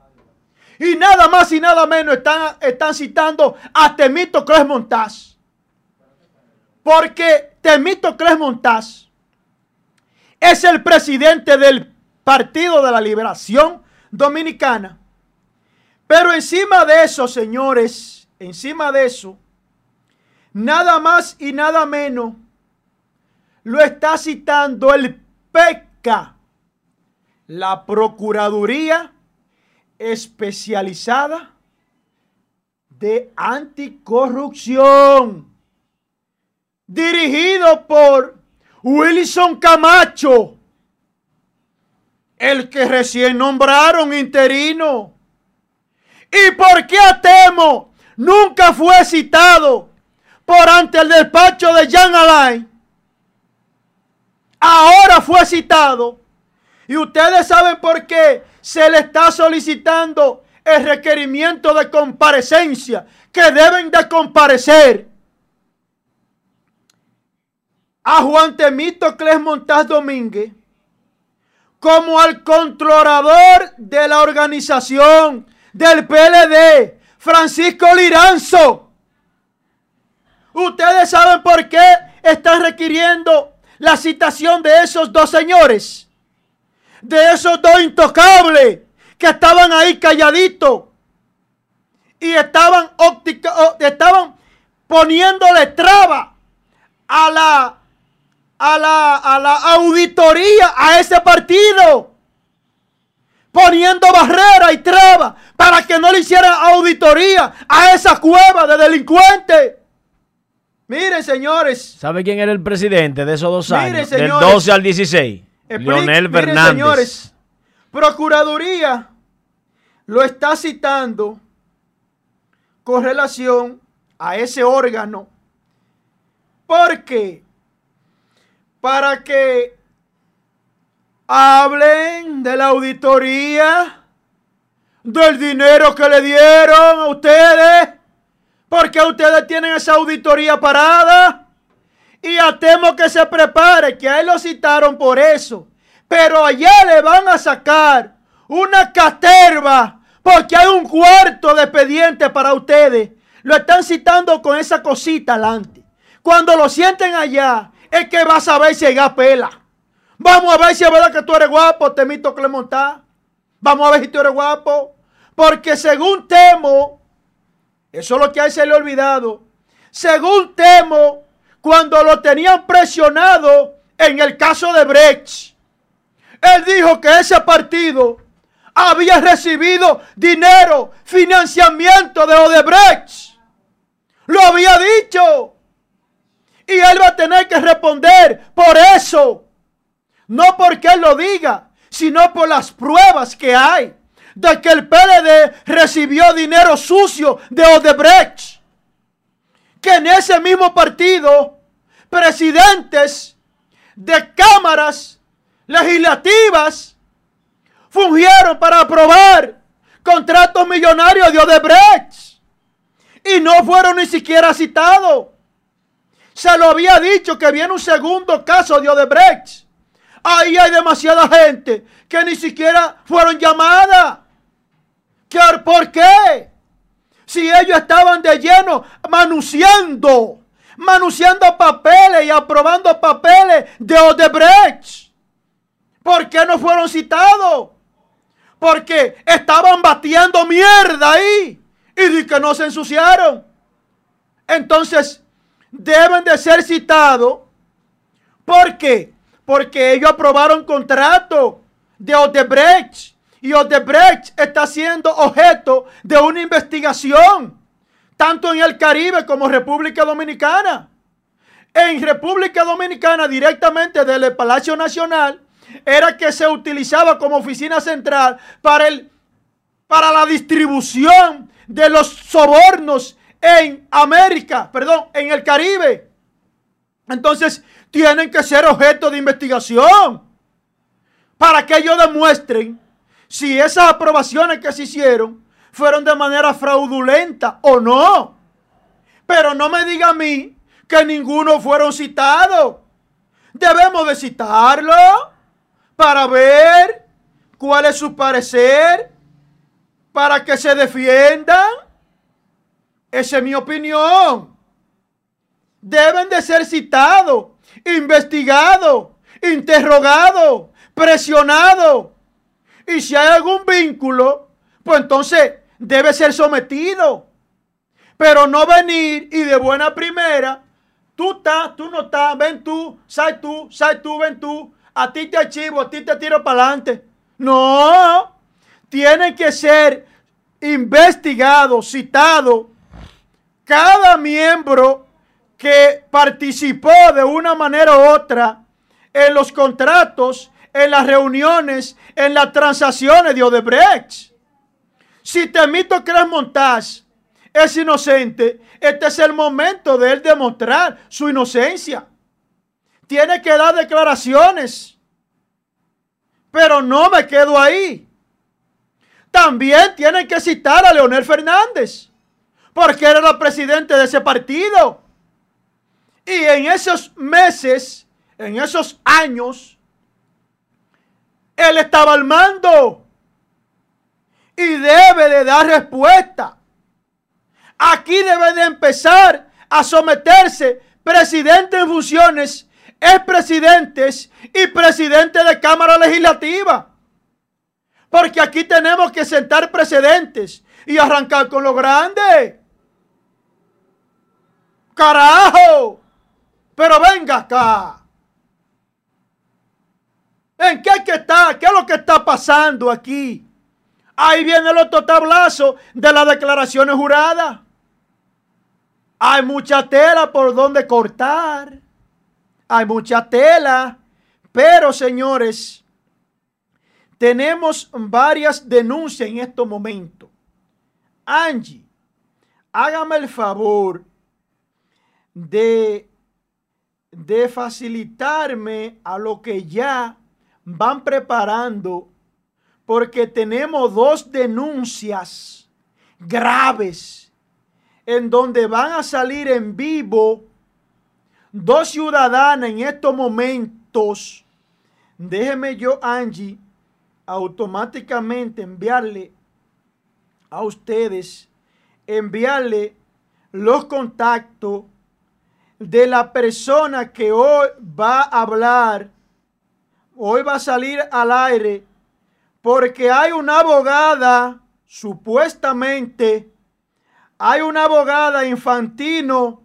Y nada más y nada menos están, están citando a Temito Montaz. Porque Temito Montaz es el presidente del Partido de la Liberación Dominicana. Pero encima de eso, señores, encima de eso, nada más y nada menos, lo está citando el PECA, la Procuraduría Especializada de Anticorrupción, dirigido por Wilson Camacho, el que recién nombraron interino. ¿Y por qué Atemo nunca fue citado? por ante el despacho de Jean Alain, ahora fue citado. Y ustedes saben por qué se le está solicitando el requerimiento de comparecencia, que deben de comparecer. A Juan Temito Cles Montaz Domínguez como al controlador de la organización del PLD, Francisco Liranzo. Ustedes saben por qué están requiriendo la citación de esos dos señores, de esos dos intocables que estaban ahí calladitos y estaban, óptica, estaban poniéndole traba a la, a, la, a la auditoría a ese partido. Poniendo barrera y traba para que no le hicieran auditoría a esa cueva de delincuentes. Miren, señores. ¿Sabe quién era el presidente de esos dos años? del 12 al 16. Leonel Fernández. señores, Procuraduría lo está citando con relación a ese órgano. Porque para que hablen de la auditoría, del dinero que le dieron a ustedes, porque ustedes tienen esa auditoría parada. Y a temo que se prepare, que a él lo citaron por eso. Pero allá le van a sacar una caterva porque hay un cuarto de expediente para ustedes. Lo están citando con esa cosita adelante. Cuando lo sienten allá, es que vas a ver si hay pela. Vamos a ver si es verdad que tú eres guapo, Temito Clemontá. Vamos a ver si tú eres guapo. Porque según temo, eso es lo que a él se le ha olvidado. Según temo, cuando lo tenían presionado en el caso de Brecht, él dijo que ese partido había recibido dinero, financiamiento de Odebrecht. Lo había dicho. Y él va a tener que responder por eso. No porque él lo diga, sino por las pruebas que hay de que el PLD recibió dinero sucio de Odebrecht. Que en ese mismo partido, presidentes de cámaras legislativas fungieron para aprobar contratos millonarios de Odebrecht y no fueron ni siquiera citados. Se lo había dicho que viene un segundo caso de Odebrecht. Ahí hay demasiada gente que ni siquiera fueron llamadas. ¿Por qué? Si ellos estaban de lleno manunciando, manunciando papeles y aprobando papeles de Odebrecht. ¿Por qué no fueron citados? Porque estaban batiendo mierda ahí. Y que no se ensuciaron. Entonces, deben de ser citados. ¿Por qué? Porque ellos aprobaron contrato de Odebrecht. Y Odebrecht está siendo objeto de una investigación. Tanto en el Caribe como República Dominicana. En República Dominicana, directamente del Palacio Nacional, era que se utilizaba como oficina central para, el, para la distribución de los sobornos en América, perdón, en el Caribe. Entonces, tienen que ser objeto de investigación para que ellos demuestren si esas aprobaciones que se hicieron fueron de manera fraudulenta o no. Pero no me diga a mí que ninguno fueron citados. Debemos de citarlo para ver cuál es su parecer, para que se defiendan. Esa es mi opinión. Deben de ser citados, investigados, interrogados, presionados. Y si hay algún vínculo, pues entonces debe ser sometido. Pero no venir y de buena primera, tú estás, tú no estás, ven tú, sal tú, sal tú, ven tú, a ti te archivo, a ti te tiro para adelante. No, tiene que ser investigado, citado, cada miembro que participó de una manera u otra en los contratos, en las reuniones, en las transacciones de Odebrecht. Si Temito Cres Montaz es inocente, este es el momento de él demostrar su inocencia tiene que dar declaraciones. Pero no me quedo ahí. También tienen que citar a Leonel Fernández, porque era el presidente de ese partido. Y en esos meses, en esos años, él estaba al mando y debe de dar respuesta. Aquí debe de empezar a someterse presidente en funciones, expresidentes y presidente de Cámara Legislativa. Porque aquí tenemos que sentar precedentes y arrancar con lo grande. Carajo. Pero venga acá. ¿En qué que está? ¿Qué es lo que está pasando aquí? Ahí viene el otro tablazo de las declaraciones juradas. Hay mucha tela por donde cortar. Hay mucha tela. Pero, señores, tenemos varias denuncias en estos momentos. Angie, hágame el favor de, de facilitarme a lo que ya van preparando, porque tenemos dos denuncias graves en donde van a salir en vivo dos ciudadanas en estos momentos. Déjeme yo, Angie, automáticamente enviarle a ustedes, enviarle los contactos de la persona que hoy va a hablar, hoy va a salir al aire, porque hay una abogada, supuestamente, hay una abogada infantino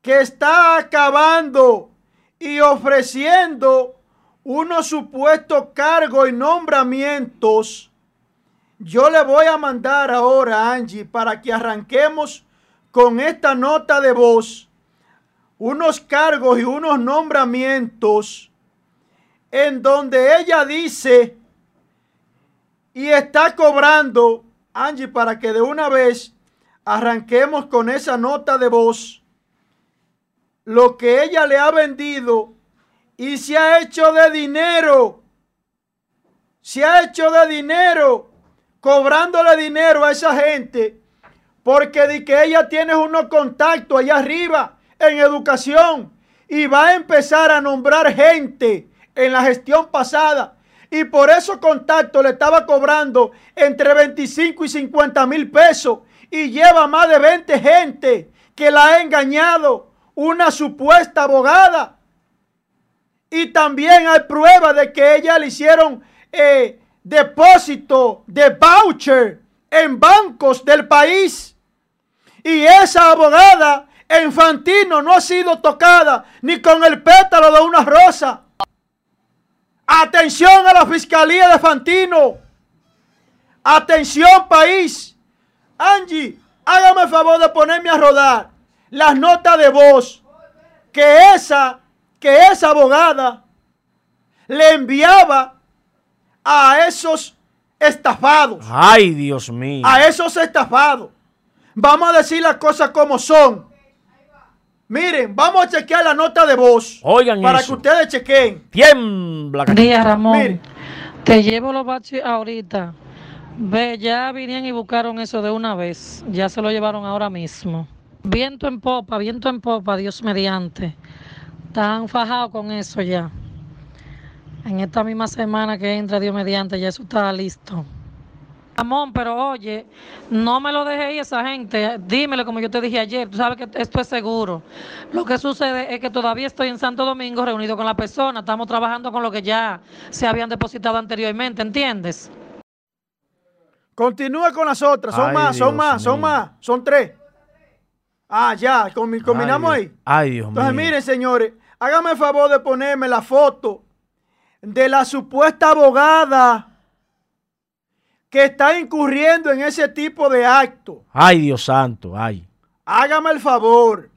que está acabando y ofreciendo unos supuestos cargos y nombramientos. Yo le voy a mandar ahora Angie para que arranquemos con esta nota de voz unos cargos y unos nombramientos en donde ella dice y está cobrando, Angie, para que de una vez arranquemos con esa nota de voz, lo que ella le ha vendido y se ha hecho de dinero, se ha hecho de dinero, cobrándole dinero a esa gente, porque de que ella tiene unos contactos allá arriba en educación y va a empezar a nombrar gente en la gestión pasada. Y por esos contactos le estaba cobrando entre 25 y 50 mil pesos. Y lleva más de 20 gente que la ha engañado. Una supuesta abogada. Y también hay pruebas de que ella le hicieron eh, depósito de voucher en bancos del país. Y esa abogada Infantino no ha sido tocada ni con el pétalo de una rosa. Atención a la Fiscalía de Fantino. Atención país. Angie, hágame el favor de ponerme a rodar las notas de voz que esa, que esa abogada le enviaba a esos estafados. Ay, Dios mío. A esos estafados. Vamos a decir las cosas como son. Miren, vamos a chequear la nota de voz. Oigan Para que ustedes chequen. Tiembla. Día, Ramón. Miren. Te llevo los baches ahorita. Ve, ya vinieron y buscaron eso de una vez. Ya se lo llevaron ahora mismo. Viento en popa, viento en popa, Dios mediante. Están fajados con eso ya. En esta misma semana que entra Dios mediante, ya eso está listo. Ramón, pero oye, no me lo deje ir esa gente. Dímelo como yo te dije ayer. Tú sabes que esto es seguro. Lo que sucede es que todavía estoy en Santo Domingo reunido con la persona. Estamos trabajando con lo que ya se habían depositado anteriormente, ¿entiendes? Continúa con las otras. Son Ay, más, son más, son más. Son tres. Ah, ya. combi- Combinamos Ay, ahí. Ay, Dios Entonces, mío. miren, señores, háganme el favor de ponerme la foto de la supuesta abogada que está incurriendo en ese tipo de acto. Ay, Dios santo. Ay. Hágame el favor.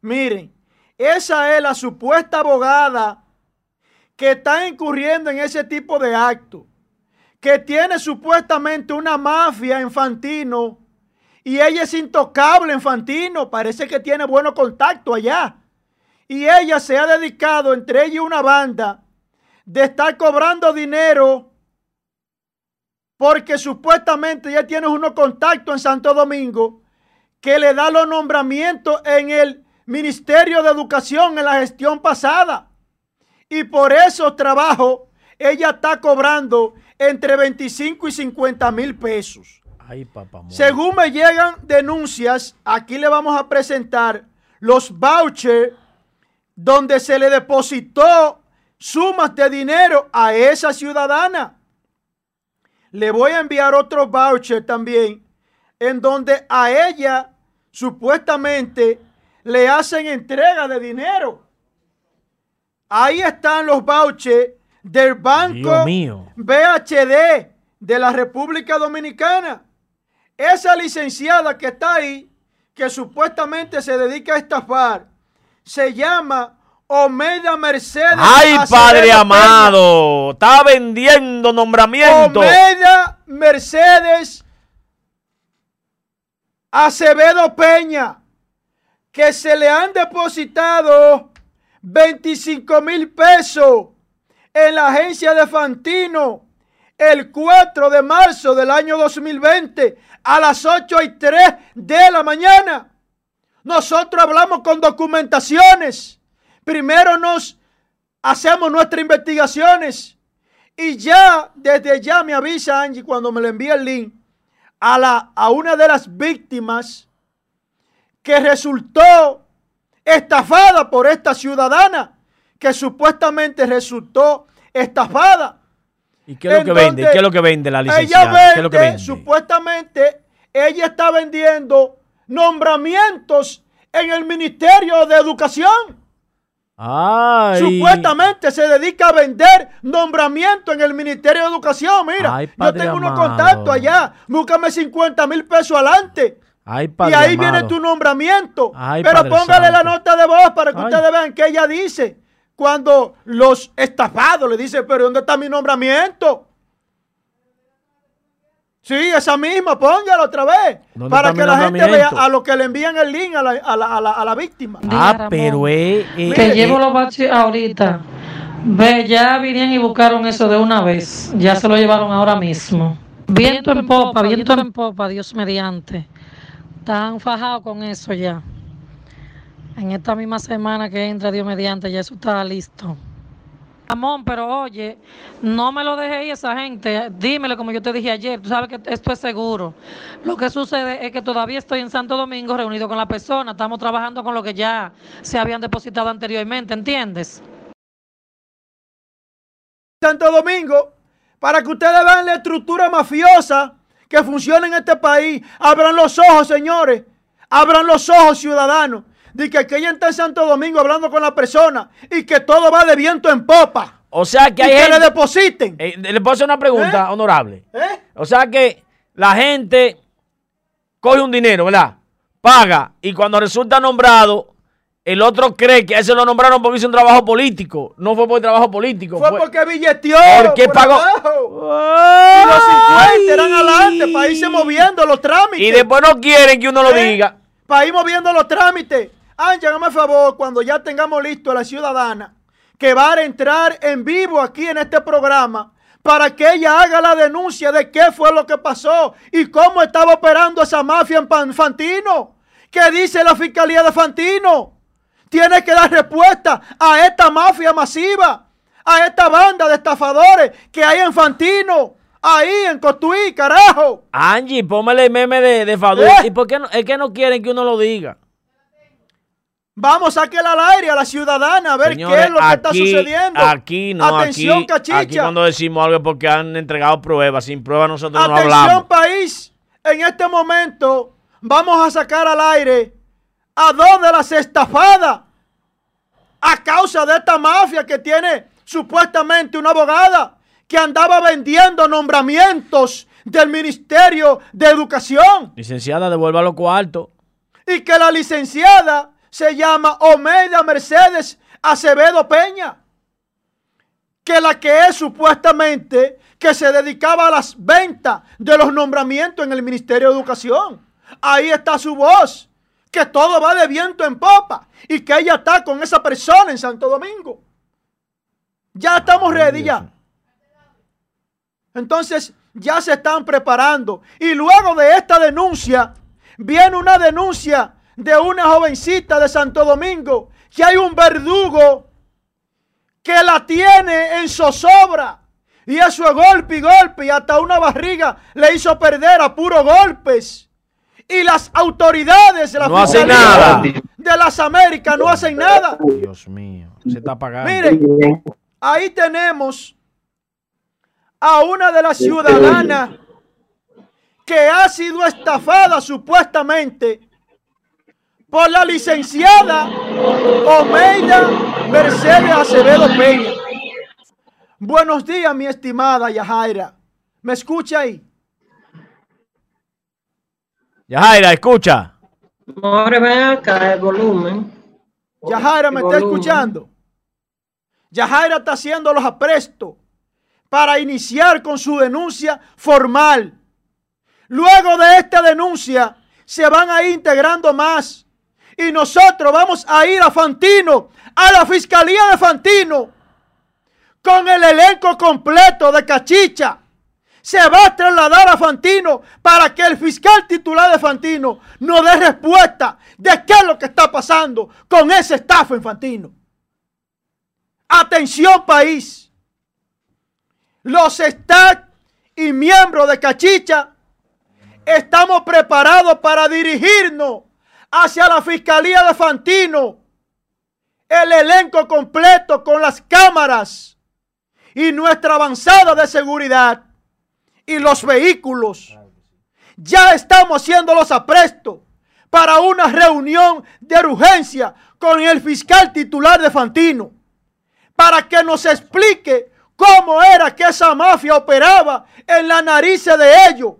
Miren, esa es la supuesta abogada que está incurriendo en ese tipo de acto. Que tiene supuestamente una mafia infantino. Y ella es intocable infantino. Parece que tiene buenos contactos allá. Y ella se ha dedicado, entre ella y una banda, de estar cobrando dinero porque supuestamente ya tiene unos contactos en Santo Domingo que le da los nombramientos en el Ministerio de Educación en la gestión pasada. Y por esos trabajos ella está cobrando entre 25 y 50 mil pesos. Ay, papá. Según me llegan denuncias, aquí le vamos a presentar los vouchers donde se le depositó sumas de dinero a esa ciudadana. Le voy a enviar otro voucher también en donde a ella supuestamente le hacen entrega de dinero. Ahí están los vouchers del Banco mío. BHD de la República Dominicana. Esa licenciada que está ahí, que supuestamente se dedica a estafar, se llama Omeda Mercedes. ¡Ay, Acevedo Padre Peña. amado! Está vendiendo nombramiento. Omeda Mercedes Acevedo Peña, que se le han depositado 25 mil pesos en la agencia de Fantino el 4 de marzo del año 2020 a las 8 y 3 de la mañana. Nosotros hablamos con documentaciones. Primero nos hacemos nuestras investigaciones. Y ya, desde ya me avisa Angie cuando me le envía el link a, la, a una de las víctimas que resultó estafada por esta ciudadana que supuestamente resultó estafada. ¿Y qué es lo que vende? ¿Qué es lo que vende la Ella licenciada? vende, ¿Qué es lo que vende? supuestamente, ella está vendiendo nombramientos en el Ministerio de Educación. Ay. Supuestamente se dedica a vender nombramiento en el Ministerio de Educación. Mira, Ay, yo tengo unos contactos allá. Búscame 50 mil pesos adelante. Ay, y ahí viene tu nombramiento. Pero póngale la nota de voz para que ustedes vean que ella dice. Cuando los estafados le dicen, pero ¿dónde está mi nombramiento? Sí, esa misma, póngala otra vez. ¿Dónde Para que la gente vea a lo que le envían el link a la, a la- a la- a la víctima. Ah, Ramón. pero Que es- llevo los baches ahorita. Ve, ya vinieron y buscaron eso de una vez. Ya se lo llevaron ahora mismo. Viento en popa, viento en popa, Dios mediante. Están fajados con eso ya. En esta misma semana que entra Dios mediante, ya eso está listo. Ramón, pero oye, no me lo deje ahí esa gente. Dímelo como yo te dije ayer. Tú sabes que esto es seguro. Lo que sucede es que todavía estoy en Santo Domingo reunido con la persona. Estamos trabajando con lo que ya se habían depositado anteriormente, ¿entiendes? Santo Domingo para que ustedes vean la estructura mafiosa que funciona en este país. Abran los ojos, señores. Abran los ojos, ciudadanos. De que aquella está en Santo Domingo hablando con la persona y que todo va de viento en popa. O sea que Y hay que le depositen. Eh, le puedo hacer una pregunta, honorable. ¿Eh? O sea que la gente coge un dinero, ¿verdad? Paga y cuando resulta nombrado, el otro cree que a ese lo nombraron porque hizo un trabajo político. No fue por trabajo político. Fue porque billeteó. ¿Por qué por pagó? Y los 50 eran adelante para irse moviendo los trámites. Y después no quieren que uno lo ¿Eh? diga. Para ir moviendo los trámites. Ángel, hágame favor, cuando ya tengamos listo a la ciudadana que va a entrar en vivo aquí en este programa para que ella haga la denuncia de qué fue lo que pasó y cómo estaba operando esa mafia en Pan- Fantino. ¿Qué dice la Fiscalía de Fantino? Tiene que dar respuesta a esta mafia masiva, a esta banda de estafadores que hay en Fantino, ahí en Cotuí, carajo. Angie, póngale el meme de, de Fadul. ¿Eh? ¿Y por qué no, es que no quieren que uno lo diga? Vamos, sáquela al aire a la ciudadana a ver qué es lo que está sucediendo. Aquí no, Atención, aquí, cachicha. aquí cuando decimos algo es porque han entregado pruebas. Sin pruebas nosotros no Atención, hablamos. país. En este momento vamos a sacar al aire a dos de las estafadas a causa de esta mafia que tiene supuestamente una abogada que andaba vendiendo nombramientos del Ministerio de Educación Licenciada, devuelva los cuartos. y que la licenciada se llama Omeida Mercedes Acevedo Peña, que la que es supuestamente que se dedicaba a las ventas de los nombramientos en el Ministerio de Educación. Ahí está su voz, que todo va de viento en popa y que ella está con esa persona en Santo Domingo. Ya estamos ready ya. Entonces ya se están preparando. Y luego de esta denuncia, viene una denuncia de una jovencita de Santo Domingo, que hay un verdugo que la tiene en zozobra. Y eso es golpe y golpe, y hasta una barriga le hizo perder a puro golpes. Y las autoridades de la No hacen Fiscalía nada. de las Américas no hacen nada. Dios mío, se está pagando. Miren, ahí tenemos a una de las ciudadanas que ha sido estafada supuestamente por la licenciada Omeida Mercedes Acevedo Peña. Buenos días, mi estimada Yajaira. ¿Me escucha ahí? Yajaira, escucha. More, ven acá el volumen. Yajaira, ¿me El está volumen. escuchando? Yajaira está haciendo los aprestos para iniciar con su denuncia formal. Luego de esta denuncia se van a ir integrando más. Y nosotros vamos a ir a Fantino, a la Fiscalía de Fantino, con el elenco completo de Cachicha. Se va a trasladar a Fantino para que el fiscal titular de Fantino nos dé respuesta de qué es lo que está pasando con ese estafa en Fantino. Atención país. Los staff y miembros de Cachicha estamos preparados para dirigirnos hacia la Fiscalía de Fantino. El elenco completo con las cámaras y nuestra avanzada de seguridad y los vehículos. Ya estamos haciendo los aprestos para una reunión de urgencia con el fiscal titular de Fantino para que nos explique cómo era que esa mafia operaba en la narices de ellos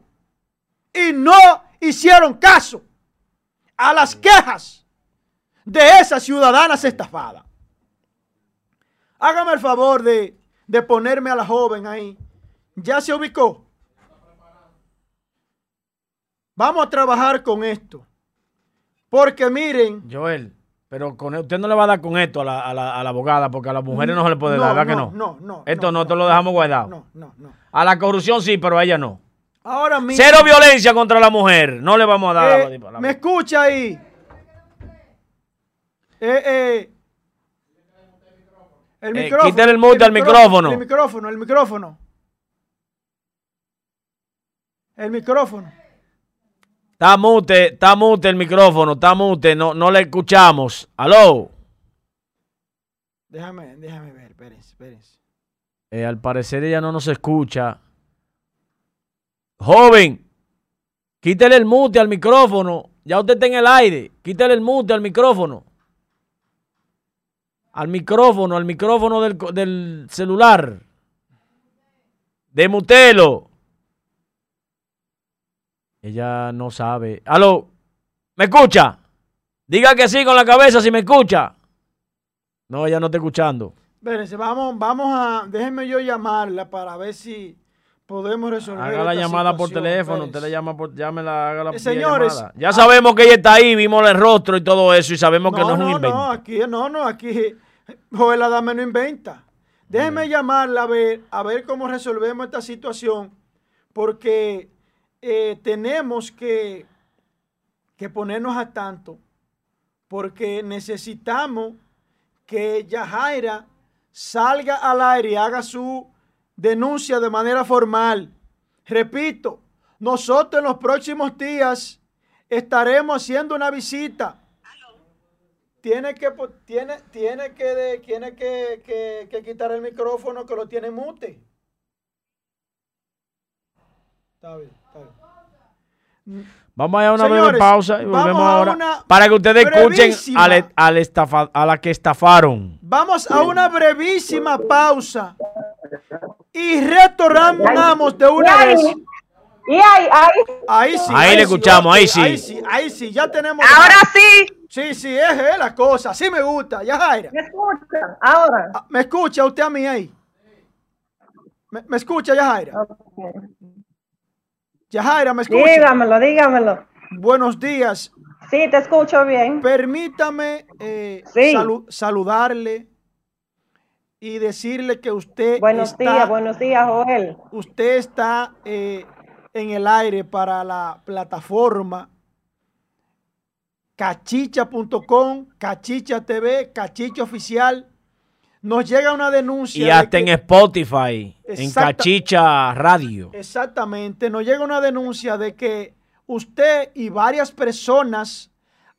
y no hicieron caso a las quejas de esas ciudadanas estafadas. Hágame el favor de, de ponerme a la joven ahí. Ya se ubicó. Vamos a trabajar con esto. Porque miren, Joel, pero con, usted no le va a dar con esto a la, a la- a la abogada, porque a las mujeres no se le puede dar, ¿verdad que no? No, no. Esto no, esto lo dejamos guardado. No, no, no. A la corrupción sí, pero a ella no. Ahora mismo. Cero violencia contra la mujer. No le vamos a dar Eh, a la- ¿Me escucha ahí? Eh, eh. El Eh, micrófono. quítale el mute al micrófono. El micrófono, el micrófono. El micrófono. Está mute, está mute el micrófono, está mute, no, no le escuchamos. Aló. Déjame, déjame ver, espérense, espérense. Eh, al parecer ella no nos escucha. Joven, quítele el mute al micrófono. Ya usted está en el aire. Quítele el mute al micrófono. Al micrófono, al micrófono del, del celular. Demutelo. Ella no sabe. Aló, ¿me escucha? Diga que sí con la cabeza si me escucha. No, ella no está escuchando. Vamos, vamos a. Déjenme yo llamarla para ver si podemos resolver. Haga la llamada por teléfono, usted le llama por, llámela, haga la Eh, señores, llamada. Ya sabemos que ella está ahí, vimos el rostro y todo eso y sabemos que no, es un invento. no, aquí no, no, aquí Joel Adame no inventa. Déjeme llamarla a ver, a ver cómo resolvemos esta situación, porque eh, tenemos que, que ponernos a tanto, porque necesitamos que Yajaira salga al aire y haga su denuncia de manera formal. Repito, nosotros en los próximos días estaremos haciendo una visita tiene que tiene tiene que de- tiene que, que- que quitar el micrófono que lo tiene mute. Está bien, está bien. Vamos a una breve pausa y volvemos ahora para que ustedes escuchen al estafa- a la que estafaron. Vamos a una brevísima pausa y retornamos de una vez. Y ahí, ahí, Ahí sí. Ahí le escuchamos, ahí sí. Ahí sí, ahí sí, ya tenemos. ahora sí. Sí, sí, es, es la cosa. Sí me gusta. Ya, Jaira. ¿Me escuchan? Ahora. Ah, ¿Me escucha usted a mí ahí? ¿Me, me escucha, Yajaira? Yajaira, ¿me escucha? Dígamelo, dígamelo. Buenos días. Sí, te escucho bien. Permítame eh, Sí. salu- saludarle y decirle que usted Buenos está, días, buenos días, Joel. usted está eh, en el aire para la plataforma cachicha.com, cachicha TV, cachicha oficial. Nos llega una denuncia. Y de hasta que- en Spotify, en Cachicha Radio. Exactamente, nos llega una denuncia de que usted y varias personas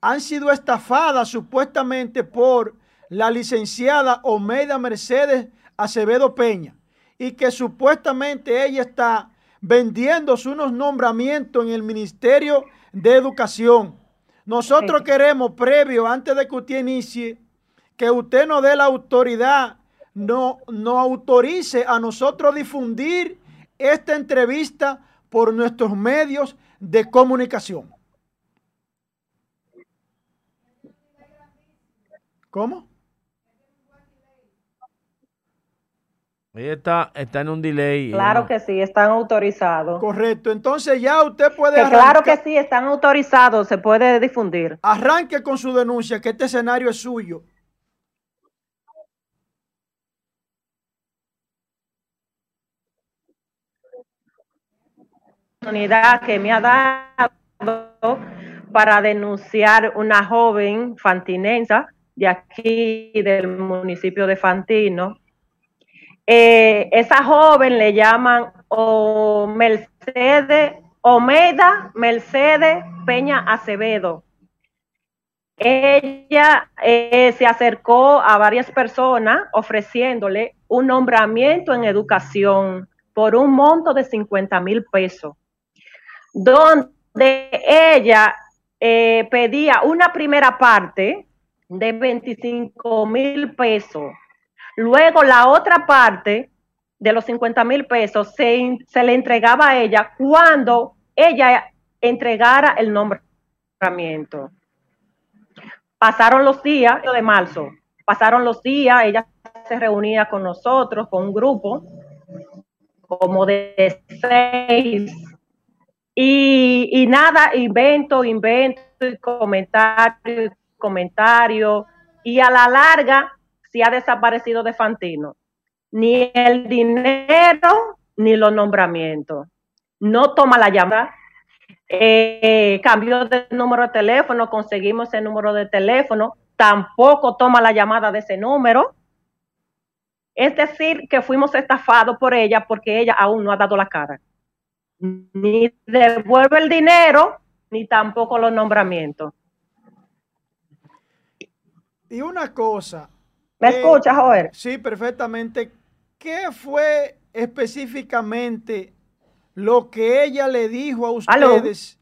han sido estafadas supuestamente por la licenciada Omeida Mercedes Acevedo Peña y que supuestamente ella está vendiendo unos nombramientos en el Ministerio de Educación. Nosotros queremos, previo, antes de que usted inicie, que usted nos dé la autoridad, no, no autorice a nosotros difundir esta entrevista por nuestros medios de comunicación. ¿Cómo? Ella está, está en un delay. Claro que sí, están autorizados. Correcto. Entonces ya usted puede Que claro que sí, están autorizados, se puede difundir. arranque con su denuncia, que este escenario es suyo. oportunidad que me ha dado para denunciar una joven fantinensa de aquí del municipio de Fantino. Eh, esa joven le llaman o Mercedes, Omeda Mercedes Peña Acevedo. Ella eh, se acercó a varias personas ofreciéndole un nombramiento en educación por un monto de 50 mil pesos, donde ella eh, pedía una primera parte de 25 mil pesos. Luego la otra parte de los 50 mil pesos se, se le entregaba a ella cuando ella entregara el nombramiento. Pasaron los días de marzo, pasaron los días, ella se reunía con nosotros, con un grupo, como de seis. Y, y nada, invento, invento, y comentario, comentario. Y a la larga se ha desaparecido de Fantino. Ni el dinero, ni los nombramientos. No toma la llamada. Eh, cambió de número de teléfono, conseguimos ese número de teléfono. Tampoco toma la llamada de ese número. Es decir, que fuimos estafados por ella porque ella aún no ha dado la cara. Ni devuelve el dinero, ni tampoco los nombramientos. Y una cosa. ¿Me eh, escuchas, Joel? Sí, perfectamente. ¿Qué fue específicamente lo que ella le dijo a Aló. ustedes?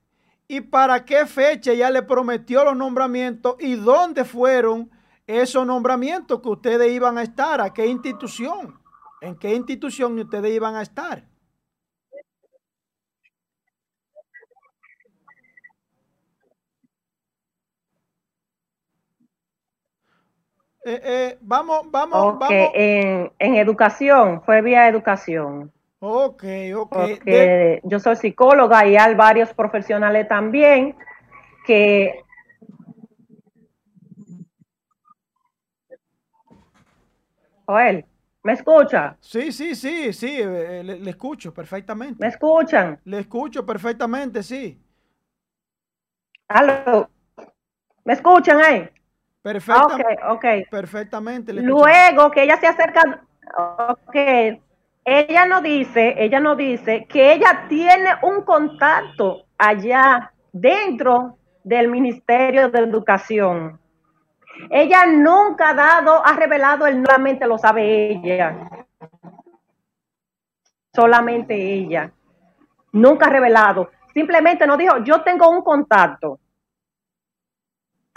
¿Y para qué fecha ella le prometió los nombramientos? ¿Y dónde fueron esos nombramientos que ustedes iban a estar? ¿A qué institución? ¿En qué institución ustedes iban a estar? Eh, eh, vamos, vamos, Ok, vamos. en, en educación, fue vía educación. Ok, ok. Porque De- yo soy psicóloga y hay varios profesionales también que Joel, ¿me escucha? sí, sí, sí, sí, eh, le, le escucho perfectamente. ¿Me escuchan? Le escucho perfectamente, sí. ¿Aló? ¿Me escuchan ahí? Ah. Perfectamente. le escucho. Luego que ella se acerca, ok, ella no dice, ella no dice que ella tiene un contacto allá dentro del Ministerio de Educación. Ella nunca ha dado, ha revelado el solamente lo sabe ella. Solamente ella. Nunca ha revelado. Simplemente nos dijo, yo tengo un contacto.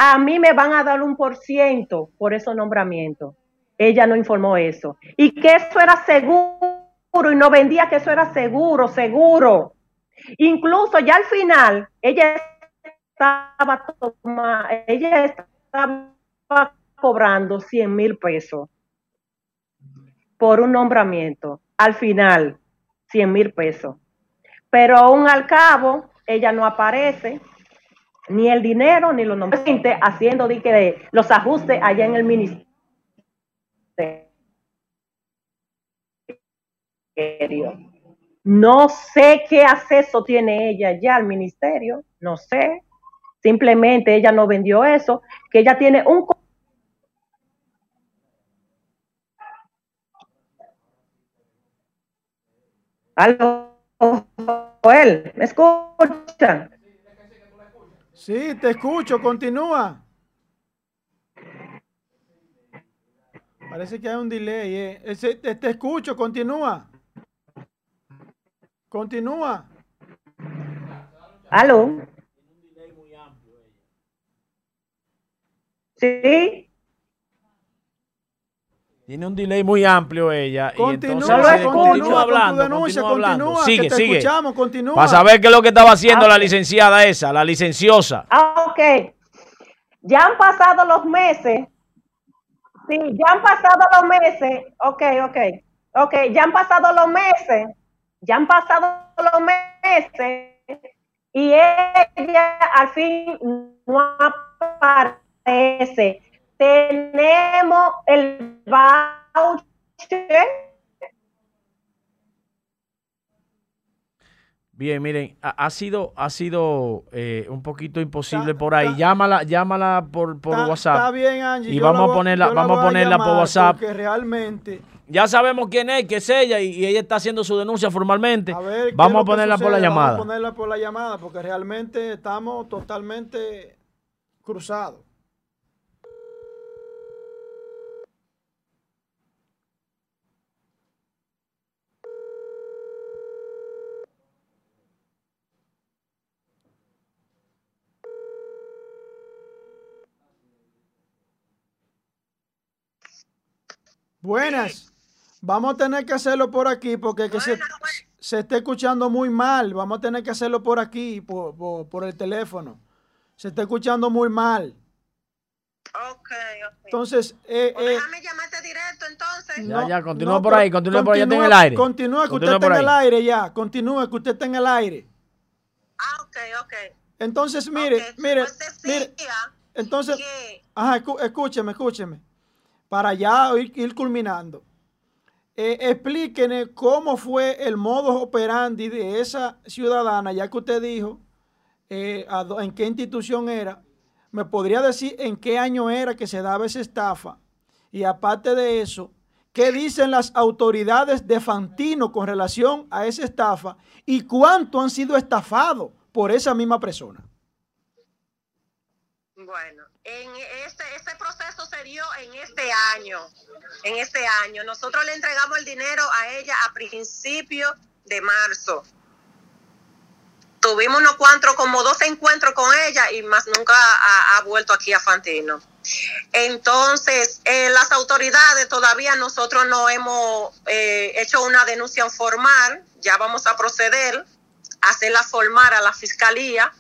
A mí me van a dar un por ciento por esos nombramientos. Ella no informó eso. Y que eso era seguro y no vendía que eso era seguro, seguro. Incluso ya al final, ella estaba, cobrando 100 mil pesos por un nombramiento. Al final, 100 mil pesos. Pero aún al cabo, ella no aparece, ni el dinero, ni los nombramientos, haciendo que los ajustes allá en el ministerio. No sé qué acceso tiene ella ya al ministerio, no sé. Simplemente ella no vendió eso, que ella tiene un... Aló, Joel, ¿me escuchan? Sí, te escucho, continúa. Parece que hay un delay. eh. Ese- te, te escucho, continúa. Continúa. ¿Aló? Sí, Tiene un delay muy amplio ella. y Continúa, entonces, eh, escucho. continúa hablando, denuncia, continúa hablando. continúa, Sigue, que te sigue. escuchamos, continúa. Para saber qué es lo que estaba haciendo Ah, la licenciada esa, la licenciosa. Ah, ok. Ya han pasado los meses. Sí, ya han pasado los meses. Ok, ok. Ok, ya han pasado los meses. Ya han pasado los meses. Y ella al fin no aparece. Tenemos el voucher. Bien, miren, ha, ha sido, ha sido eh, un poquito imposible Está- por ahí. está- Llámala, llámala por, por Está- WhatsApp. Está bien, Angie. Y yo vamos la a ponerla- vamos a ponerla por WhatsApp. Porque realmente. Ya sabemos quién es, que es ella, y, y ella está haciendo su denuncia formalmente. A ver, ¿qué es vamos a ponerla por la llamada. Vamos a ponerla por la llamada porque realmente estamos totalmente cruzados. Buenas. Vamos a tener que hacerlo por aquí porque que se, se está escuchando muy mal. Vamos a tener que hacerlo por aquí, por, por- por el teléfono. Se está escuchando muy mal. Ok, ok. Entonces, eh, Pues eh, déjame llamarte directo entonces. Ya, no- ya, continúa no, por ahí, continúa por ahí, ya está en el aire. Continúa que Continúa usted está en el aire ya. Continúa que usted está en el aire. Ah, ok, ok. Entonces, mire, mire, pues mire. Entonces, que Ajá, escú- escúcheme, escúcheme. Para ya ir, ir culminando. Eh, explíqueme cómo fue el modus operandi de esa ciudadana, ya que usted dijo eh, en qué institución era. ¿Me podría decir en qué año era que se daba esa estafa? Y aparte de eso, ¿qué dicen las autoridades de Fantino con relación a esa estafa? ¿Y cuánto han sido estafados por esa misma persona? Bueno, en este, este proceso se dio en este año. En este año. Nosotros le entregamos el dinero a ella a principios de marzo. Tuvimos unos cuantos, como dos encuentros con ella y más nunca ha, vuelto aquí a Fantino. Entonces, eh, las autoridades todavía nosotros no hemos eh, hecho una denuncia formal. Ya vamos a proceder a hacerla formar a la fiscalía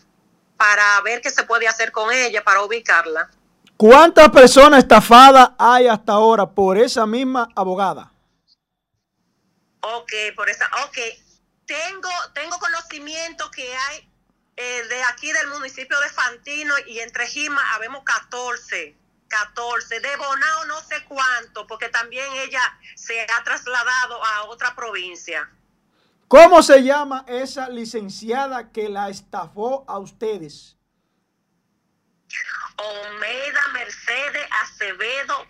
para ver qué se puede hacer con ella, para ubicarla. ¿Cuántas personas estafadas hay hasta ahora por esa misma abogada? Ok, por esa, ok. Tengo, tengo conocimiento que hay eh, de aquí del municipio de Fantino y entre Gima habemos 14, 14, de Bonao no sé cuánto, porque también ella se ha trasladado a otra provincia. ¿Cómo se llama esa licenciada que la estafó a ustedes? Omelda Mercedes Acevedo,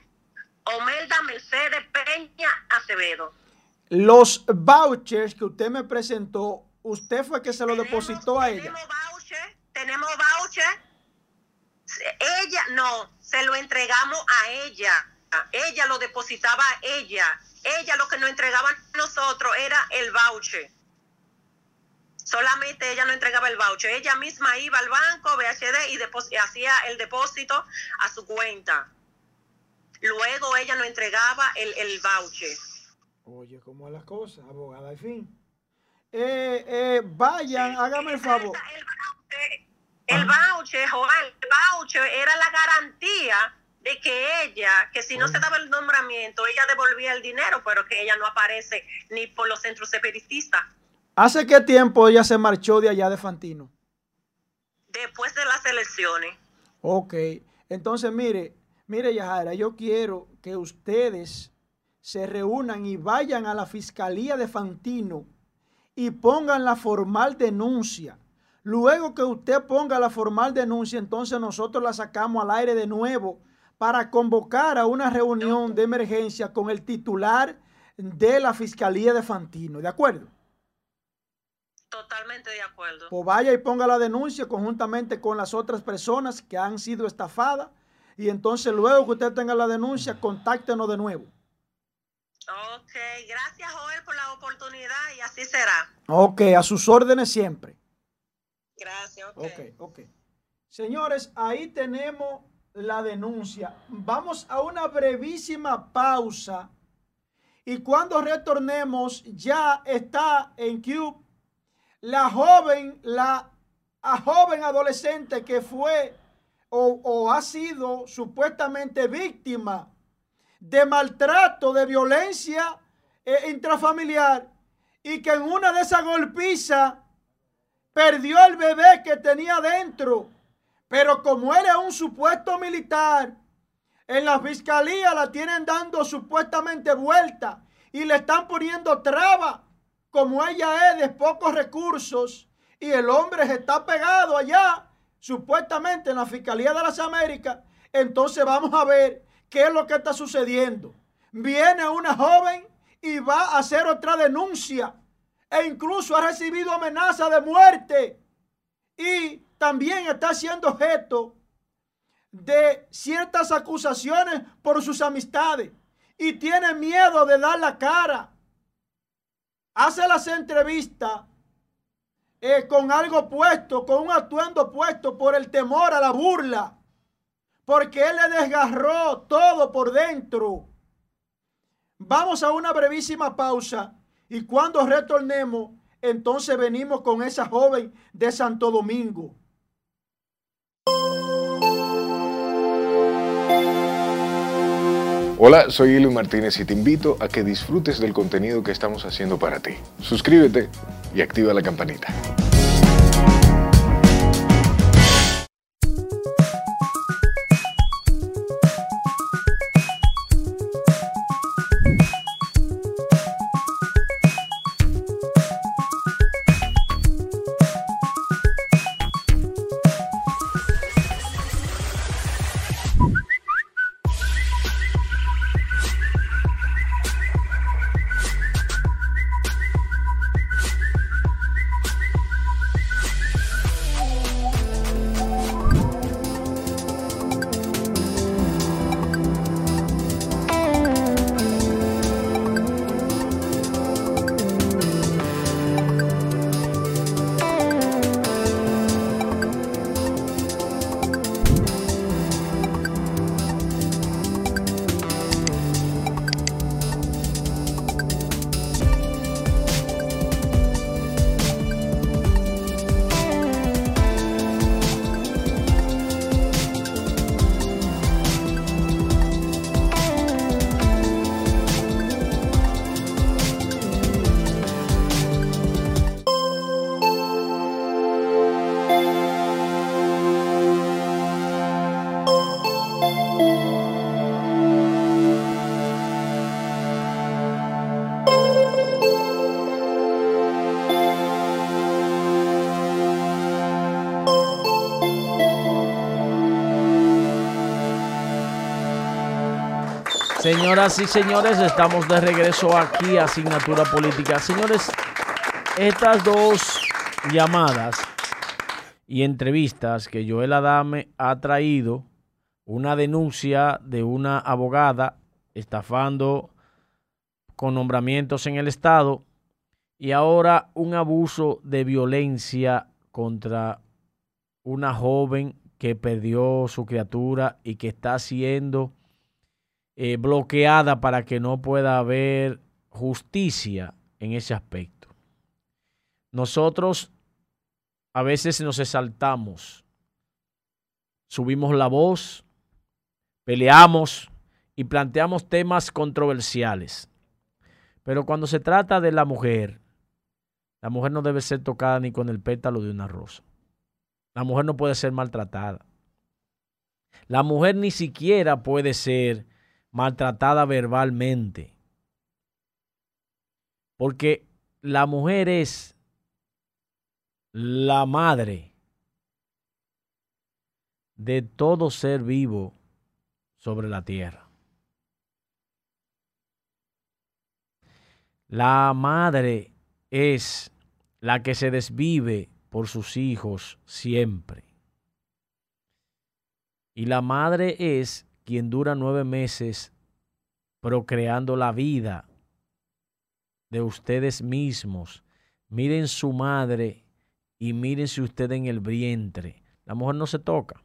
Omelda Mercedes Peña Acevedo. Los vouchers que usted me presentó, usted fue que se lo depositó a ella. Tenemos voucher, tenemos voucher. Ella, no, se lo entregamos a ella. Ella lo depositaba a ella. Ella lo que nos entregaba a nosotros era el voucher. Solamente ella no entregaba el voucher. Ella misma iba al banco, BHD, y hacía el depósito a su cuenta. Luego ella nos entregaba el, el voucher. Oye, ¿cómo es las cosas, abogada? En fin. Eh, eh, vayan, hágame el favor. El voucher, el voucher, Joel, el voucher era la garantía de que ella, que si no se daba el nombramiento, ella devolvía el dinero, pero que ella no aparece ni por los centros separatistas. ¿Hace qué tiempo ella se marchó de allá de Fantino? Después de las elecciones. Ok, entonces mire, mire Yajaira, yo quiero que ustedes se reúnan y vayan a la Fiscalía de Fantino y pongan la formal denuncia. Luego que usted ponga la formal denuncia, entonces nosotros la sacamos al aire de nuevo para convocar a una reunión de emergencia con el titular de la Fiscalía de Fantino. ¿De acuerdo? Totalmente de acuerdo. Pues vaya y ponga la denuncia conjuntamente con las otras personas que han sido estafadas. Y entonces luego que usted tenga la denuncia, contáctenos de nuevo. Ok, gracias Joel por la oportunidad y así será. Ok, a sus órdenes siempre. Gracias, ok. Ok, ok. Señores, ahí tenemos la denuncia. Vamos a una brevísima pausa. Y cuando retornemos, ya está en Cube la joven, la joven adolescente que fue o, ha sido supuestamente víctima de maltrato, de violencia eh, intrafamiliar y que en una de esas golpizas perdió el bebé que tenía dentro. Pero como él es un supuesto militar, en la fiscalía la tienen dando supuestamente vuelta y le están poniendo traba. Como ella es de pocos recursos y el hombre está pegado allá, supuestamente en la Fiscalía de las Américas, entonces vamos a ver qué es lo que está sucediendo. Viene una joven y va a hacer otra denuncia e incluso ha recibido amenaza de muerte y también está siendo objeto de ciertas acusaciones por sus amistades y tiene miedo de dar la cara. Hace las entrevistas eh, con algo puesto, con un atuendo puesto por el temor a la burla, porque él le desgarró todo por dentro. Vamos a una brevísima pausa y cuando retornemos, entonces venimos con esa joven de Santo Domingo. Hola, soy Eli Martínez y te invito a que disfrutes del contenido que estamos haciendo para ti. Suscríbete y activa la campanita. Señoras y señores, estamos de regreso aquí a Asignatura Política. Señores, estas dos llamadas y entrevistas que Joel Adame ha traído, una denuncia de una abogada estafando con nombramientos en el Estado y ahora un abuso de violencia contra una joven que perdió su criatura y que está siendo eh, bloqueada para que no pueda haber justicia en ese aspecto. Nosotros a veces nos exaltamos, subimos la voz, peleamos y planteamos temas controversiales. Pero cuando se trata de la mujer, la mujer no debe ser tocada ni con el pétalo de una rosa. La mujer no puede ser maltratada. La mujer ni siquiera puede ser maltratada verbalmente. Porque la mujer es la madre de todo ser vivo sobre la tierra. La madre es la que se desvive por sus hijos siempre. Y la madre es quien dura nueve meses procreando la vida de ustedes mismos. Miren su madre y mírense ustedes en el vientre. La mujer no se toca.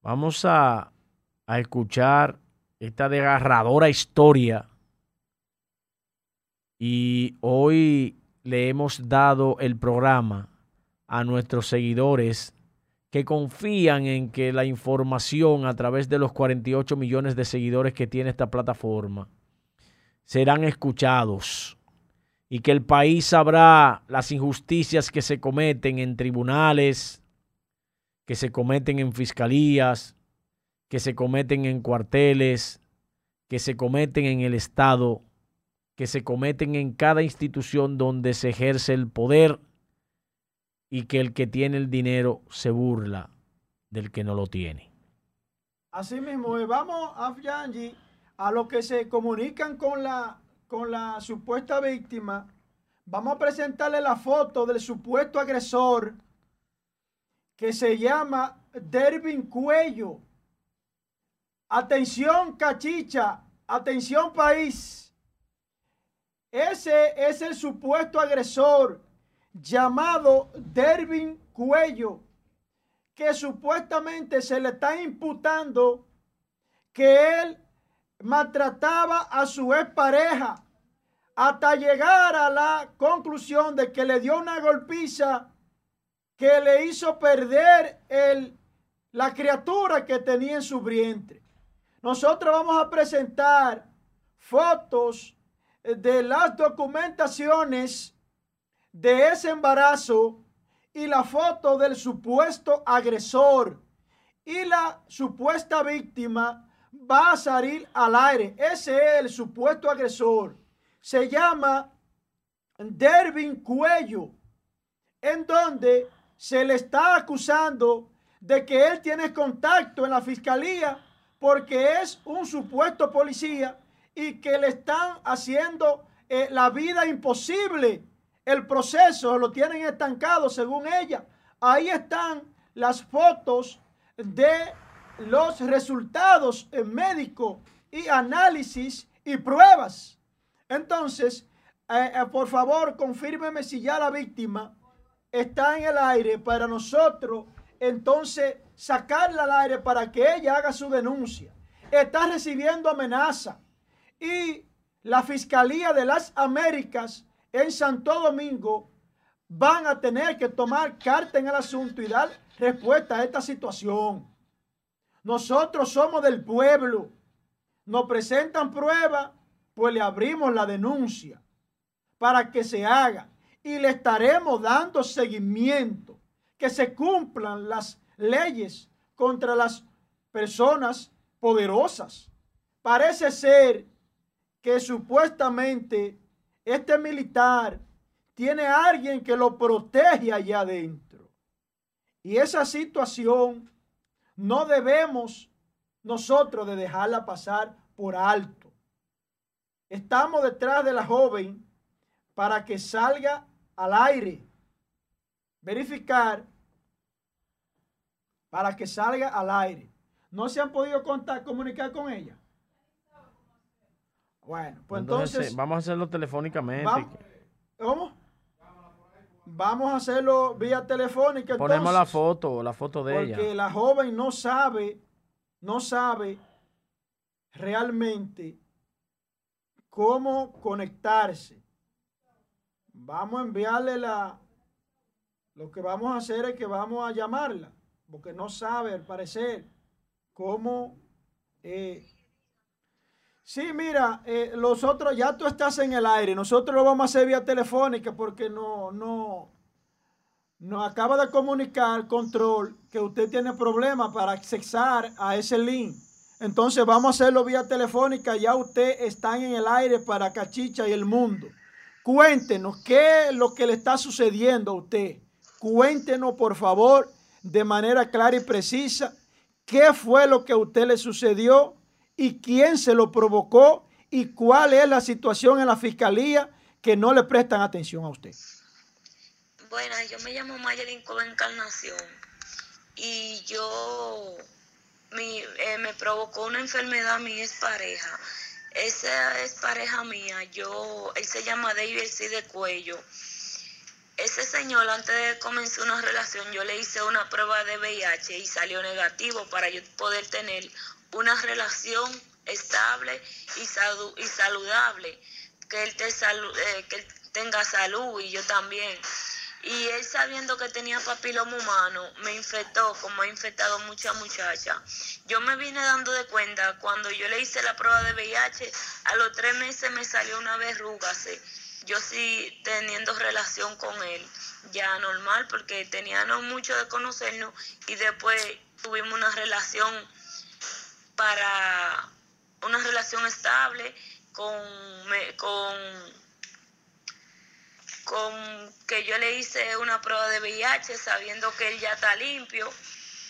Vamos a, a escuchar esta desgarradora historia. Y hoy le hemos dado el programa a nuestros seguidores que confían en que la información a través de los 48 millones de seguidores que tiene esta plataforma serán escuchados y que el país sabrá las injusticias que se cometen en tribunales, que se cometen en fiscalías, que se cometen en cuarteles, que se cometen en el Estado, que se cometen en cada institución donde se ejerce el poder y que el que tiene el dinero se burla del que no lo tiene. Así mismo, vamos a Yanji, a los que se comunican con la, con la supuesta víctima. Vamos a presentarle la foto del supuesto agresor que se llama Dervin Cuello. Atención, cachicha. Atención, país. Ese es el supuesto agresor llamado Dervin Cuello, que supuestamente se le está imputando que él maltrataba a su expareja hasta llegar a la conclusión de que le dio una golpiza que le hizo perder el, la criatura que tenía en su vientre. Nosotros vamos a presentar fotos de las documentaciones de ese embarazo y la foto del supuesto agresor y la supuesta víctima va a salir al aire. Ese es el supuesto agresor. Se llama Dervin Cuello, en donde se le está acusando de que él tiene contacto en la fiscalía porque es un supuesto policía y que le están haciendo eh, la vida imposible. El proceso lo tienen estancado según ella. Ahí están las fotos de los resultados médicos y análisis y pruebas. Entonces, eh, eh, por favor, confírmeme si ya la víctima está en el aire para nosotros entonces sacarla al aire para que ella haga su denuncia. Está recibiendo amenaza y la Fiscalía de las Américas en Santo Domingo van a tener que tomar carta en el asunto y dar respuesta a esta situación. Nosotros somos del pueblo. Nos presentan pruebas, pues le abrimos la denuncia para que se haga y le estaremos dando seguimiento, que se cumplan las leyes contra las personas poderosas. Parece ser que supuestamente este militar tiene a alguien que lo protege allá adentro. Y esa situación no debemos nosotros de dejarla pasar por alto. Estamos detrás de la joven para que salga al aire. Verificar para que salga al aire. No se han podido contar, comunicar con ella. Bueno, pues entonces, vamos a hacerlo telefónicamente. ¿Cómo? Vamos a hacerlo vía telefónica. Ponemos la foto, la foto de ella. Porque la joven no sabe, no sabe realmente cómo conectarse. Vamos a enviarle la... Lo que vamos a hacer es que vamos a llamarla, porque no sabe, al parecer, cómo eh, Sí, mira, eh, los otros, ya tú estás en el aire. Nosotros lo vamos a hacer vía telefónica porque no, no, nos acaba de comunicar control que usted tiene problemas para accesar a ese link. Entonces vamos a hacerlo vía telefónica. Ya usted está en el aire para Cachicha y el mundo. Cuéntenos qué es lo que le está sucediendo a usted. Cuéntenos, por favor, de manera clara y precisa, qué fue lo que a usted le sucedió y quién se lo provocó y cuál es la situación en la fiscalía que no le prestan atención a usted. Buenas, yo me llamo Mayelin Cova Encarnación y yo eh, me provocó una enfermedad mi expareja. Esa es pareja mía, yo, él se llama David C. de Cuello. Ese señor antes de comenzar una relación yo le hice una prueba de VIH y salió negativo para yo poder tener una relación estable y, y saludable, que él, te salu- eh, que él tenga salud y yo también. Y él sabiendo que tenía papiloma humano, me infectó, como ha infectado muchas muchachas. Yo me vine dando de cuenta, cuando yo le hice la prueba de VIH, a los tres meses me salió una verruga. sí. Yo sí teniendo relación con él, ya normal, porque teníamos mucho de conocernos y después tuvimos una relación para una relación estable con, con con que yo le hice una prueba de VIH sabiendo que él ya está limpio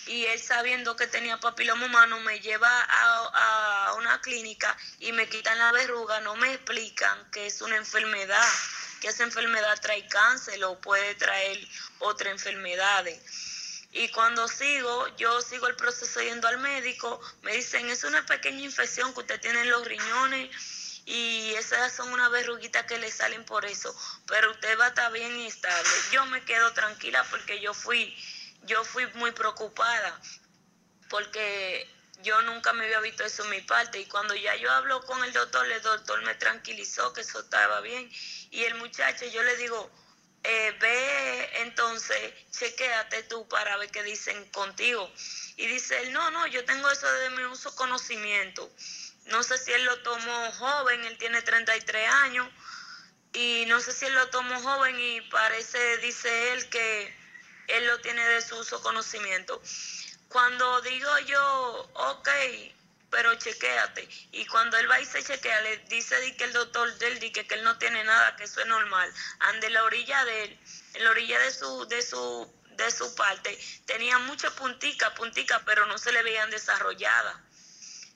y él sabiendo que tenía papiloma humano me lleva a, a una clínica y me quitan la verruga, no me explican que es una enfermedad, que esa enfermedad trae cáncer o puede traer otras enfermedades. Y cuando sigo, yo sigo el proceso yendo al médico, me dicen, es una pequeña infección que usted tiene en los riñones y esas son unas verruguitas que le salen por eso, pero usted va a estar bien y estable. Yo me quedo tranquila porque yo fui, yo fui muy preocupada porque yo nunca me había visto eso en mi parte y cuando ya yo hablo con el doctor, el doctor me tranquilizó que eso estaba bien y el muchacho yo le digo, eh, ve entonces, chequéate tú para ver qué dicen contigo. Y dice él, no, no, yo tengo eso de mi uso conocimiento. No sé si él lo tomó joven, él tiene 33 años, y no sé si él lo tomó joven y parece, dice él, que él lo tiene de su uso conocimiento. Cuando digo yo, ok, pero chequéate, y cuando él va y se chequea, le dice di que el doctor de él dice que él no tiene nada, que eso es normal. Ande la orilla de él, en la orilla de su, de su, de su parte, tenía muchas punticas, punticas, pero no se le veían desarrolladas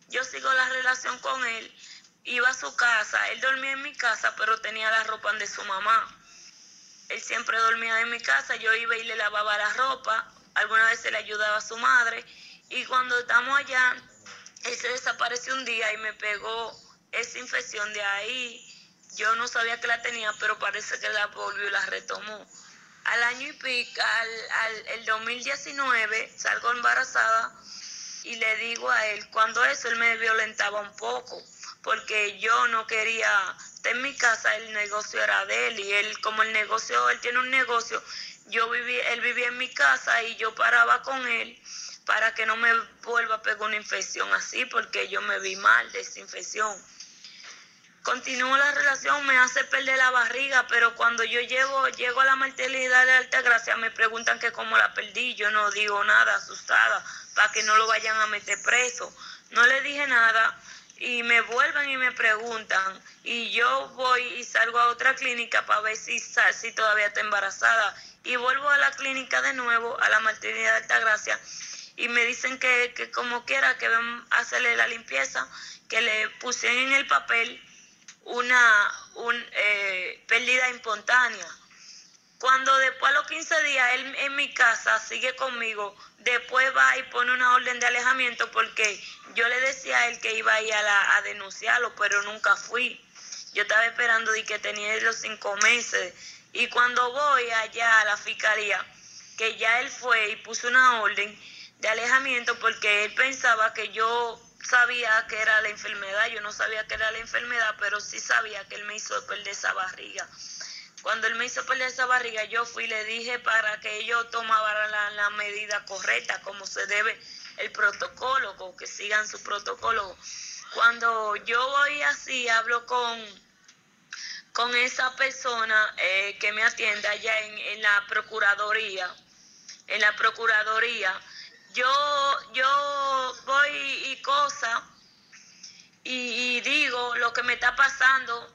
yo sigo la relación con él, iba a su casa, él dormía en mi casa, pero tenía la ropa de su mamá. Él siempre dormía en mi casa, yo iba y le lavaba la ropa, alguna vez se le ayudaba a su madre, y cuando estamos allá, él se desapareció un día y me pegó esa infección de ahí. Yo no sabía que la tenía, pero parece que la volvió y la retomó. Al año y pico, al, al el 2019, salgo embarazada y le digo a él, cuando eso él me violentaba un poco, porque yo no quería en mi casa, el negocio era de él y él como el negocio, él tiene un negocio, yo vivía, él vivía en mi casa y yo paraba con él para que no me vuelva a pegar una infección así, porque yo me vi mal de esa infección. Continúo la relación, me hace perder la barriga, pero cuando yo llego, llego a la maternidad de Altagracia, me preguntan que cómo la perdí, yo no digo nada, asustada, para que no lo vayan a meter preso. No le dije nada y me vuelven y me preguntan y yo voy y salgo a otra clínica para ver si, si todavía está embarazada y vuelvo a la clínica de nuevo, a la maternidad de Altagracia y me dicen que, que como quiera que ven hacerle la limpieza, que le pusieron en el papel una un, eh, pérdida espontánea. Cuando después a los 15 días él en mi casa sigue conmigo, después va y pone una orden de alejamiento porque yo le decía a él que iba a ir a, la- a denunciarlo, pero nunca fui. Yo estaba esperando de que tenía los cinco meses. Y cuando voy allá a la fiscalía, que ya él fue y puso una orden de alejamiento porque él pensaba que yo sabía que era la enfermedad, yo no sabía que era la enfermedad, pero sí sabía que él me hizo perder esa barriga. Cuando él me hizo perder esa barriga, yo fui y le dije para que ellos tomaran la, la medida correcta, como se debe el protocolo, que sigan su protocolo. Cuando yo voy así, hablo con, con esa persona eh, que me atiende allá en, en la Procuraduría, en la Procuraduría, yo, yo voy y cosa y, y digo lo que me está pasando,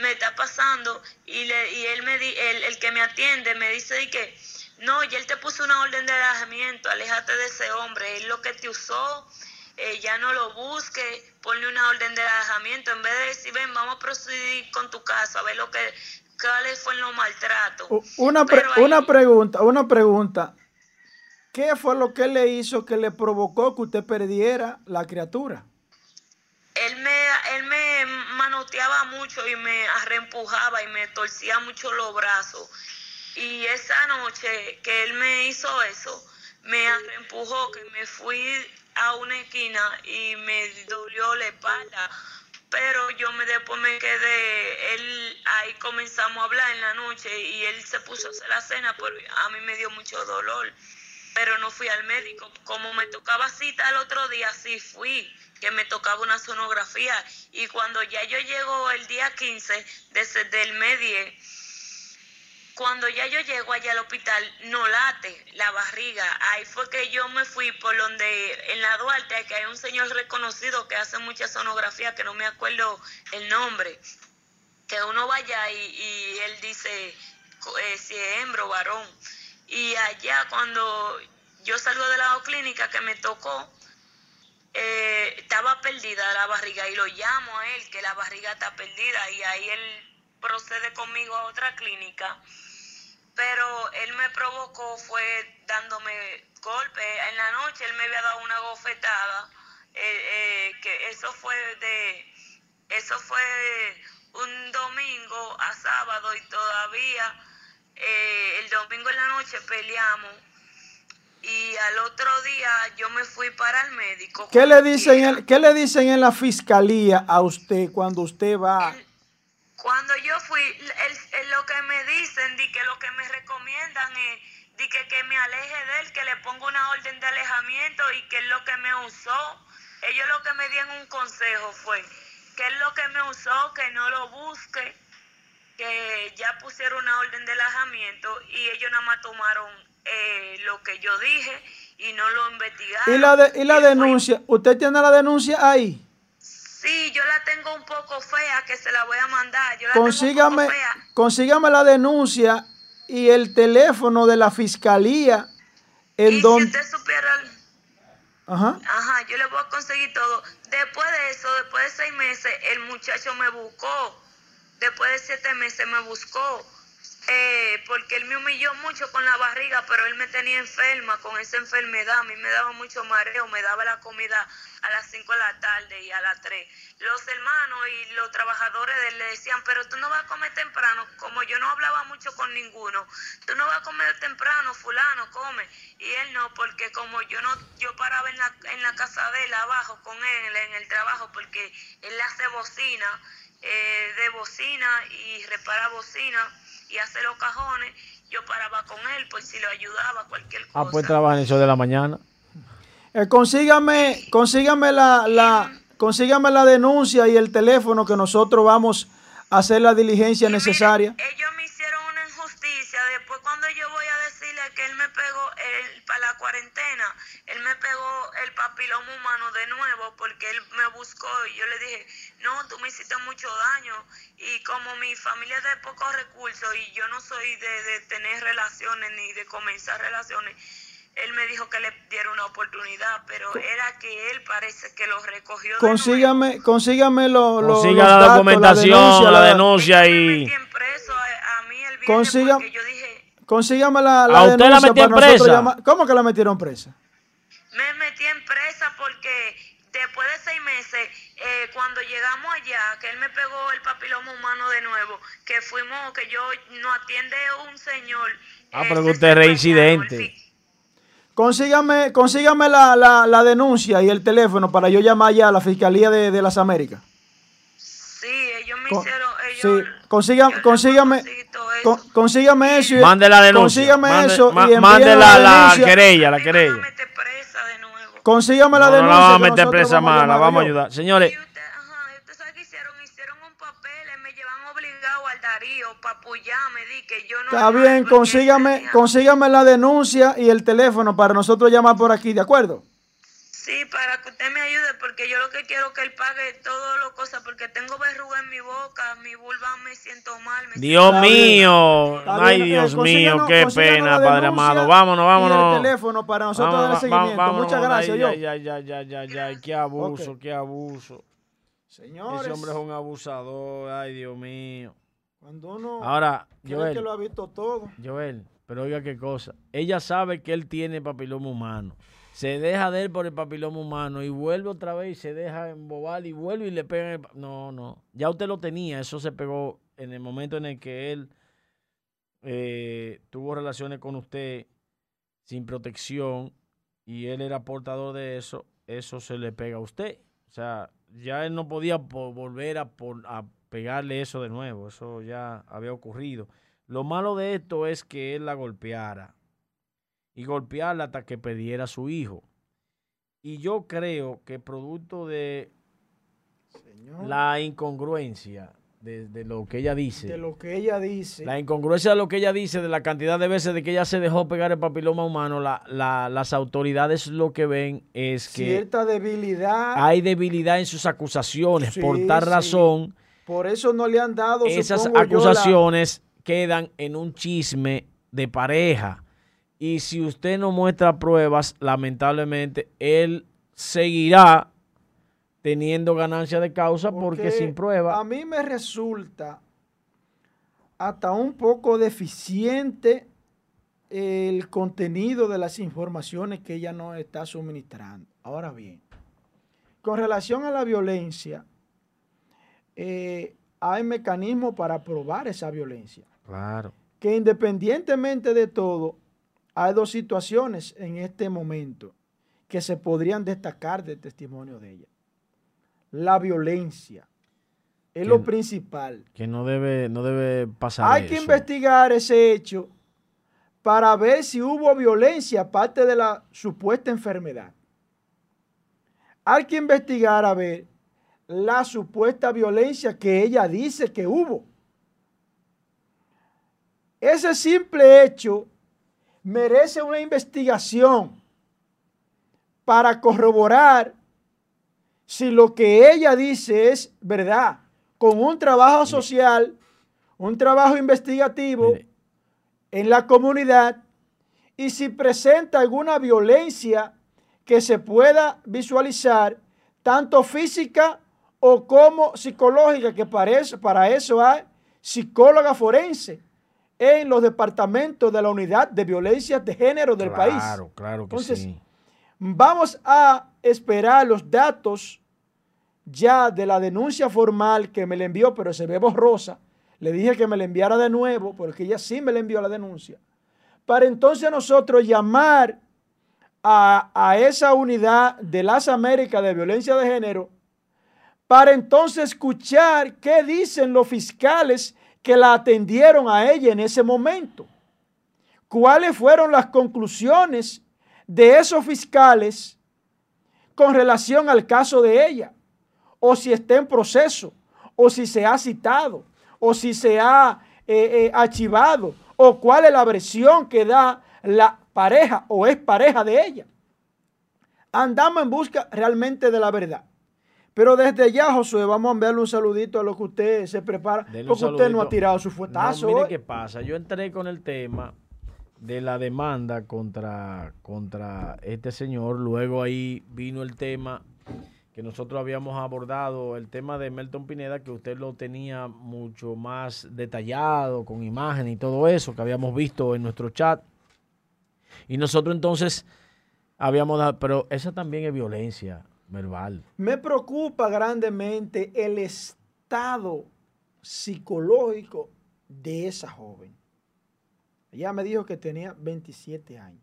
me está pasando y, le, y él me di, el, el que me atiende me dice de que no, y él te puso una orden de alejamiento, aléjate de ese hombre, él lo que te usó, eh, ya no lo busque, ponle una orden de alejamiento, en vez de decir, ven, vamos a proceder con tu caso, a ver lo que, cuáles fueron los maltratos. Una, pre- Pero ahí- una pregunta, una pregunta. ¿Qué fue lo que le hizo que le provocó que usted perdiera la criatura? él me, él me manoteaba mucho y me arreempujaba y me torcía mucho los brazos. Y esa noche que él me hizo eso, me arreempujó, que me fui a una esquina y me dolió la espalda. Pero yo me después me quedé, él ahí comenzamos a hablar en la noche y él se puso a hacer la cena, pero a mí me dio mucho dolor. Pero no fui al médico. Como me tocaba cita el otro día, sí fui, que me tocaba una sonografía. Y cuando ya yo llego el día 15 desde del mes 10, cuando ya yo llego allá al hospital, no late la barriga. Ahí fue que yo me fui por donde, en la Duarte, que hay un señor reconocido que hace mucha sonografía, que no me acuerdo el nombre. Que uno vaya y, y él dice eh, si es hembra o varón. Y allá cuando yo salgo de la clínica que me tocó, eh, estaba perdida la barriga y lo llamo a él que la barriga está perdida y ahí él procede conmigo a otra clínica. Pero él me provocó fue dándome golpes en la noche él me había dado una gofetada eh, eh, que eso fue de eso fue un domingo a sábado y todavía eh, el domingo en la noche peleamos y al otro día yo me fui para el médico ¿Qué le dicen, en- qué le dicen en la fiscalía a usted cuando usted va? Cuando yo fui, el- el- lo que me dicen, di que lo que me recomiendan es di que, que me aleje de él, que le ponga una orden de alejamiento y que es lo que me usó. Ellos lo que me dieron un consejo fue que es lo que me usó, que no lo busque, que ya pusieron una orden de alejamiento y ellos nada más tomaron eh, lo que yo dije y no lo investigaron. ¿Y la, de- y la denuncia? ¿Usted tiene la denuncia ahí? Sí, yo la tengo un poco fea, que se la voy a mandar. Yo la tengo un Consígame, poco fea. consígame la denuncia y el teléfono de la fiscalía en donde... usted supiera el- Ajá. Ajá, yo le voy a conseguir todo. Después de eso, después de seis meses, el muchacho me buscó. Después de siete meses me buscó. Eh, porque él me humilló mucho con la barriga, pero él me tenía enferma con esa enfermedad. A mí me daba mucho mareo, me daba la comida a las 5 de la tarde y a las 3. Los hermanos y los trabajadores de él le decían, pero tú no vas a comer temprano. Como yo no hablaba mucho con ninguno, tú no vas a comer temprano, fulano, come. Y él no, porque como yo no, yo paraba en la, en la casa de él abajo con él en el trabajo, porque él hace bocina, eh, de bocina y repara bocina y hace los cajones. Yo paraba con él, pues si lo ayudaba, cualquier cosa. Ah, pues trabaja en el show de la mañana. Eh, consígame, consígame la, la, consígame la denuncia y el teléfono que nosotros vamos a hacer la diligencia necesaria. Ellos me hicieron una injusticia. Después, cuando yo voy a decirle que él me pegó el, para la cuarentena, él me pegó el papiloma humano de nuevo porque él me buscó y yo le dije, no, tú me hiciste mucho daño. Y como mi familia es de pocos recursos y yo no soy de, de tener relaciones ni de comenzar relaciones, él me dijo que le diera una oportunidad, pero era que él parece que lo recogió de Consígame, consígame lo, lo- Consiga los la datos, documentación, la denuncia y... Consiga, consígame la, la ¿A usted la denuncia metió para en nosotros presa? llamar- ¿Cómo que la metieron presa? Me metí en presa porque después de seis meses, eh, cuando llegamos allá, que él me pegó el papiloma humano de nuevo, que fuimos, que yo no atiende un señor. Ah, pero que usted es reincidente. Consígame, consígame la, la, la denuncia y el teléfono para yo llamar ya a la Fiscalía de, de las Américas. Sí, ellos me Con- hicieron, Sí, consiga- consígame, con- consígame eso. Mande la denuncia. Consígame Mande- eso ma- y mande la, la denuncia. querella, la querella. Consígame la No, no denuncia. la vamos a que meter presa más, la vamos a yo. ayudar. Señores, Está bien, consígame, consígame la denuncia y el teléfono para nosotros llamar por aquí, ¿de acuerdo? Sí, para que usted me ayude, porque yo lo que quiero es que él pague todo lo cosas, porque tengo verruga en mi boca, mi vulva me siento mal. Me Dios mío. Ay, Dios mío, qué pena, Padre amado. Vámonos, y vámonos. el teléfono para nosotros Vamos, darle va- seguimiento. vámonos, Muchas gracias, ay, yo. ay, ay, ay, ay, ay, ay, qué abuso, qué abuso. Señores. Ese hombre es un abusador, ay, Dios mío. Cuando uno Ahora, Joel, que lo ha visto todo. Joel, pero oiga qué cosa. Ella sabe que él tiene papiloma humano. Se deja de él por el papiloma humano y vuelve otra vez y se deja embobar y vuelve y le pega. en el no, no. Ya usted lo tenía. Eso se pegó en el momento en el que él eh, tuvo relaciones con usted sin protección y él era portador de eso. Eso se le pega a usted. O sea, ya él no podía po- volver a, a pegarle eso de nuevo. Eso ya había ocurrido. Lo malo de esto es que él la golpeara y golpearla hasta que perdiera a su hijo. Y yo creo que producto de la incongruencia de, de lo que ella dice, De lo que ella dice. la incongruencia de lo que ella dice, de la cantidad de veces de que ella se dejó pegar el papiloma humano, la- la- las autoridades lo que ven es que cierta debilidad. hay debilidad en sus acusaciones. Por tal sí. razón, Por eso no le han dado esas supongo yo, la- acusaciones quedan en un chisme de pareja. Y si usted no muestra pruebas, lamentablemente él seguirá teniendo ganancia de causa porque, sin prueba. A mí me resulta hasta un poco deficiente el contenido de las informaciones que ella nos está suministrando. Ahora bien, con relación a la violencia, eh, hay mecanismos para probar esa violencia. Claro. Que independientemente de todo, hay dos situaciones en este momento que se podrían destacar del testimonio de ella. La violencia es lo principal. Que no debe, no debe pasar. Hay que investigar ese hecho para ver si hubo violencia aparte de la supuesta enfermedad. Hay que investigar a ver la supuesta violencia que ella dice que hubo. Ese simple hecho merece una investigación para corroborar si lo que ella dice es verdad, con un trabajo social, un trabajo investigativo en la comunidad y si presenta alguna violencia que se pueda visualizar, tanto física o como psicológica, que para eso, para eso hay psicóloga forense en los departamentos de la unidad de violencias de género del país. Claro, claro que Entonces, sí. Vamos a esperar los datos ya de la denuncia formal que me le envió, pero se ve borrosa. Le dije que me la enviara de nuevo, porque ella sí me le envió la denuncia. Para entonces nosotros llamar a, a esa unidad de las Américas de violencia de género, para entonces escuchar qué dicen los fiscales que la atendieron a ella en ese momento. ¿Cuáles fueron las conclusiones de esos fiscales con relación al caso de ella? O si está en proceso, o si se ha citado, o si se ha eh, eh, archivado, o cuál es la versión que da la pareja o es pareja de ella. Andamos en busca realmente de la verdad. Pero desde ya, Josué, vamos a enviarle un saludito a lo que usted se prepara, Denle porque usted no ha tirado su fuetazo. No, mire hoy. qué pasa. Yo entré con el tema de la demanda contra, contra este señor. Luego ahí vino el tema que nosotros habíamos abordado, el tema de Melton Pineda, que usted lo tenía mucho más detallado, con imagen y todo eso, que habíamos visto en nuestro chat. Y nosotros entonces habíamos dado, pero esa también es violencia verbal. Me preocupa grandemente el estado psicológico de esa joven. Ella me dijo que tenía 27 años.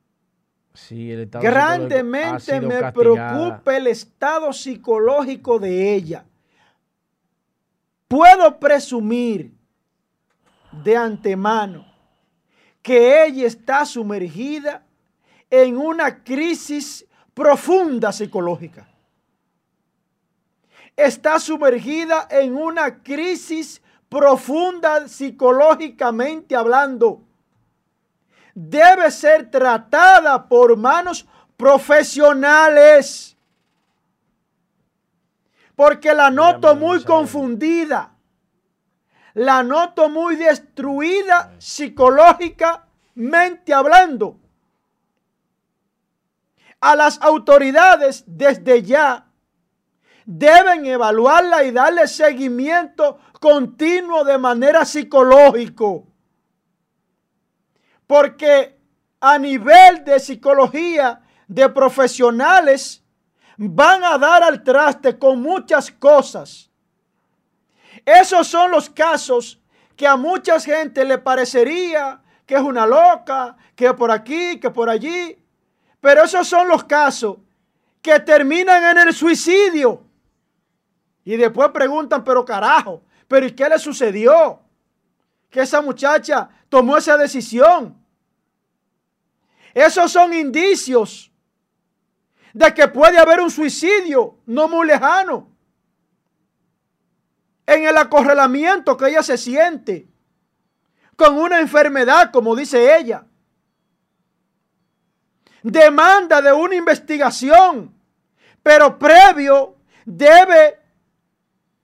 Sí, el estado psicológico ha Grandemente me castigada. preocupa el estado psicológico de ella. Puedo presumir de antemano que ella está sumergida en una crisis profunda psicológica. Está sumergida en una crisis profunda psicológicamente hablando debe ser tratada por manos profesionales. Porque la noto muy confundida. La noto muy destruida psicológicamente hablando. A las autoridades desde ya deben evaluarla y darle seguimiento continuo de manera psicológico. Porque a nivel de psicología de profesionales van a dar al traste con muchas cosas. Esos son los casos que a mucha gente le parecería que es una loca, que por aquí, que por allí. Pero esos son los casos que terminan en el suicidio. Y después preguntan, pero carajo, pero ¿y qué le sucedió? Que esa muchacha tomó esa decisión. Esos son indicios de que puede haber un suicidio no muy lejano. En el acorralamiento que ella se siente con una enfermedad, como dice ella. Demanda de una investigación, pero previo debe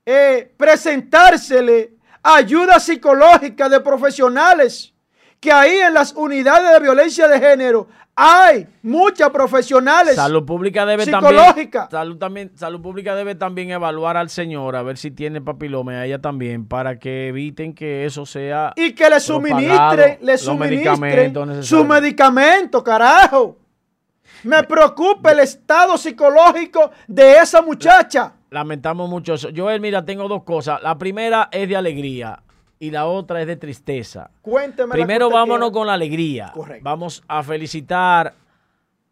eh, presentársele ayuda psicológica de profesionales que ahí en las unidades de violencia de género hay muchas profesionales. Salud pública debe psicológica. también, salud también, salud pública debe también evaluar al señor a ver si tiene papiloma a ella también para que eviten que eso sea y que le suministren, le suministren su medicamento, carajo. Me preocupa el estado psicológico de esa muchacha. Lamentamos mucho eso. Joel, mira, tengo dos cosas. La primera es de alegría y la otra es de tristeza. Cuénteme. Primero vámonos con la alegría. Vamos a felicitar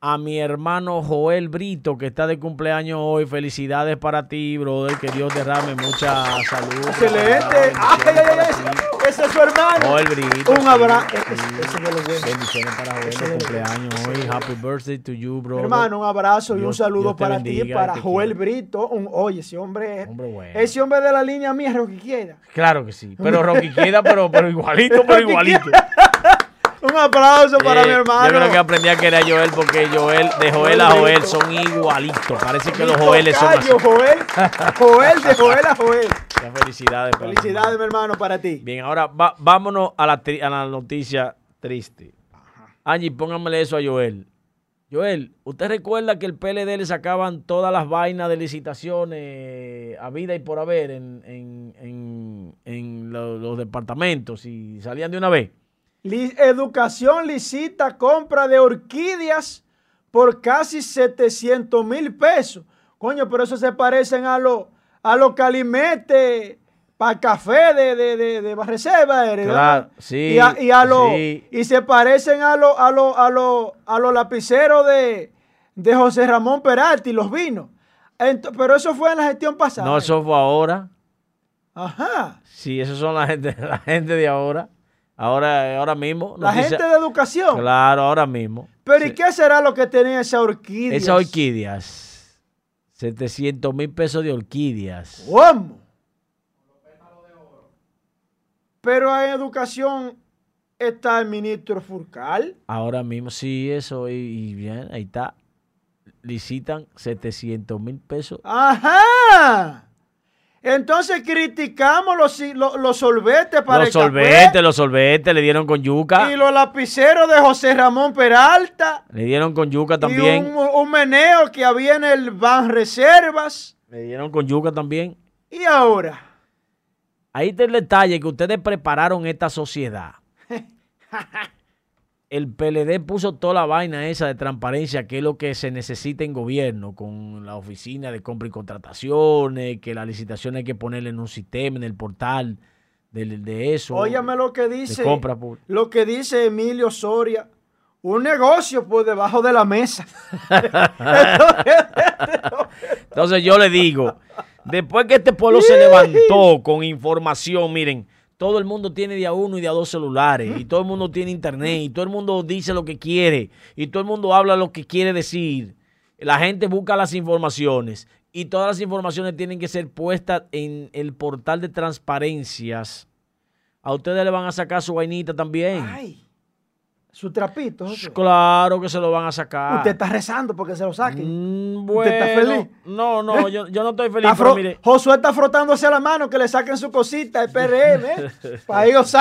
a mi hermano Joel Brito, que está de cumpleaños hoy. Felicidades para ti, brother. Que Dios derrame mucha salud. Excelente. Ay, ay, ay, ese es su hermano. Joel Brito. Un abrazo. Bendiciones para Joel de cumpleaños hoy. Happy birthday to you, bro. Hermano, un abrazo y un saludo para ti, para Joel Brito. Un, oye, ese hombre, hombre bueno. ese hombre de la línea mía, Rocky Quieda. Claro que sí. Pero Rocky Quieda, pero, pero igualito, pero igualito. Un aplauso para Eh, mi hermano. Yo creo que aprendí a querer a Joel porque Joel, de Joel a Joel son igualitos. Parece que los Joeles son así. Joel, Joel, de Joel a Joel. Ya, felicidades. para Felicidades, mi hermano, para ti. Bien, ahora va- vámonos a la, a la noticia triste. Angie, póngamele eso a Joel. Joel, ¿usted recuerda que el PLD le sacaban todas las vainas de licitaciones a vida y por haber en, en- en- en lo- los departamentos y salían de una vez? Educación licita compra de orquídeas por casi 700 mil pesos. Coño, pero eso se parecen a los a los calimetes para café de, de, de, de ¿verdad? Claro, sí, Y, a, y, a los- sí. y se parecen a los a los a los a los lapiceros de, de José Ramón Peralta y los vinos. Pero eso fue en la gestión pasada. No, eso fue ahora. Ajá. Sí, esos son la gente, la gente de ahora. Ahora, ahora mismo. La noticia- gente de educación. Claro, ahora mismo. Pero ¿y qué será lo que tenía esa orquídea? Esas orquídeas. 700 mil pesos de orquídeas. ¿Cómo? Pero en educación está el ministro Furcal. Ahora mismo, sí, eso. Y, y bien, ahí está. Licitan 700 mil pesos. Ajá. Entonces criticamos los, los, los solvetes para Los el café solventes, los solventes le dieron con yuca. y los lapiceros de José Ramón Peralta. Le dieron con yuca Y también. un, un meneo que había en el Ban Reservas. Le dieron con yuca también. Y ahora. Ahí está el detalle que ustedes prepararon esta sociedad. El PLD puso toda la vaina esa de transparencia, que es lo que se necesita en gobierno, con la oficina de compra y contrataciones, que la licitación hay que ponerle en un sistema, en el portal de, de eso. Óyame lo que dice. compra. Lo que dice Emilio Soria. Un negocio por debajo de la mesa. Entonces yo le digo, después que este pueblo se levantó con información, miren, todo el mundo tiene de a uno y de a dos celulares, y todo el mundo tiene internet, y todo el mundo dice lo que quiere, y todo el mundo habla lo que quiere decir. La gente busca las informaciones, y todas las informaciones tienen que ser puestas en el portal de transparencias. A ustedes le van a sacar su vainita también. Ay, su trapito. José. Claro que se lo van a sacar. Usted está rezando porque se lo saquen. Mm, Bueno, ¿Usted está feliz? No, no, yo, yo no estoy feliz, Está pero fro- mire. Josué está frotándose la mano que le saquen su cosita de PRM, ¿eh? Para ellos. ¿eh?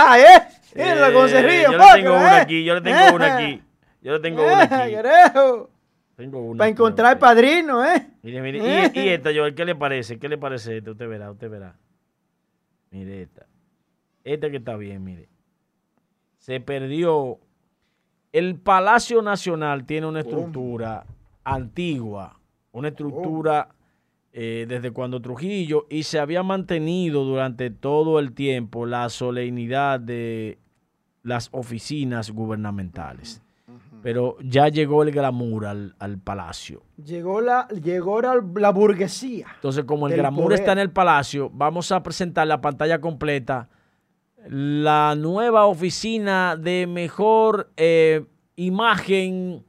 Mira, se ríe, yo le tengo póngala, una ¿eh? aquí, yo le tengo una aquí. Yo le tengo una Eh, aquí. Tengo una Para encontrar ok. padrino, ¿eh? Mire, mire, ¿Eh? y, y esta, Joel, ¿qué le parece? ¿Qué le parece esta? Usted verá, usted verá. Mire esta. Esta que está bien, mire. Se perdió. El Palacio Nacional tiene una estructura antigua, una estructura eh, desde cuando Trujillo, y se había mantenido durante todo el tiempo la solemnidad de las oficinas gubernamentales. Pero ya llegó el glamour al, al palacio. Llegó la, llegó la, la burguesía. Entonces, como el glamour poder. está en el palacio, vamos a presentar la pantalla completa. La nueva oficina de mejor eh, imagen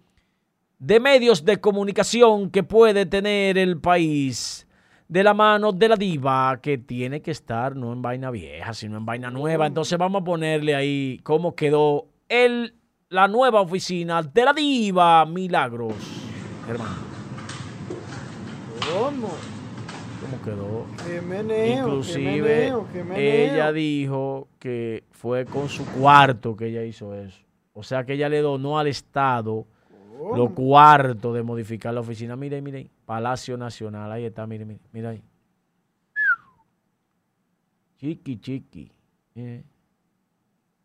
de medios de comunicación que puede tener el país. De la mano de la diva, que tiene que estar no en vaina vieja, sino en vaina nueva. Entonces vamos a ponerle ahí cómo quedó el, la nueva oficina de la diva Milagros. Hermano, ¿Cómo? ¿Cómo quedó? Qué meneo, Inclusive qué meneo, qué meneo. ella dijo que fue con su cuarto que ella hizo eso. O sea que ella le donó al Estado los cuartos de modificar la oficina. Mire, mire, Palacio Nacional, ahí está, mire, mire, mire ahí. Chiqui, chiqui. Eh,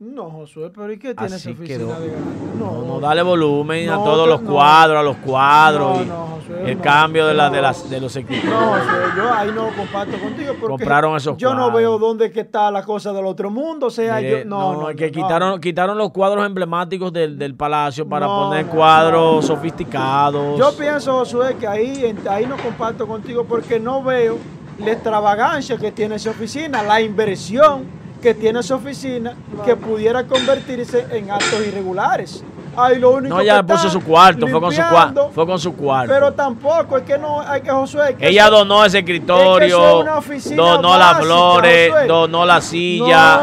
No, Josué, pero ¿y qué tiene Así esa oficina quedó. de? No, no, dale volumen a todos los no. cuadros, a los cuadros. No, y no, Josué, el cambio de, la, de, las, de los escritores. No, Josué, yo ahí no comparto contigo porque Compraron esos yo no veo dónde que está la cosa del otro mundo. O sea, Mire, yo, no, no, es que quitaron, quitaron los cuadros emblemáticos del, del palacio para poner cuadros sofisticados. Yo pienso, Josué, que ahí, ahí no comparto contigo porque no veo la extravagancia que tiene esa oficina, la inversión que tiene esa oficina que pudiera convertirse en actos irregulares. Ahí lo único no, ella que puso su cuarto, fue con su cuarto. Fue con su cuarto. Pero tampoco es que no hay que Josué. que ella eso- donó ese escritorio, es una donó las flores, Josué. donó la silla,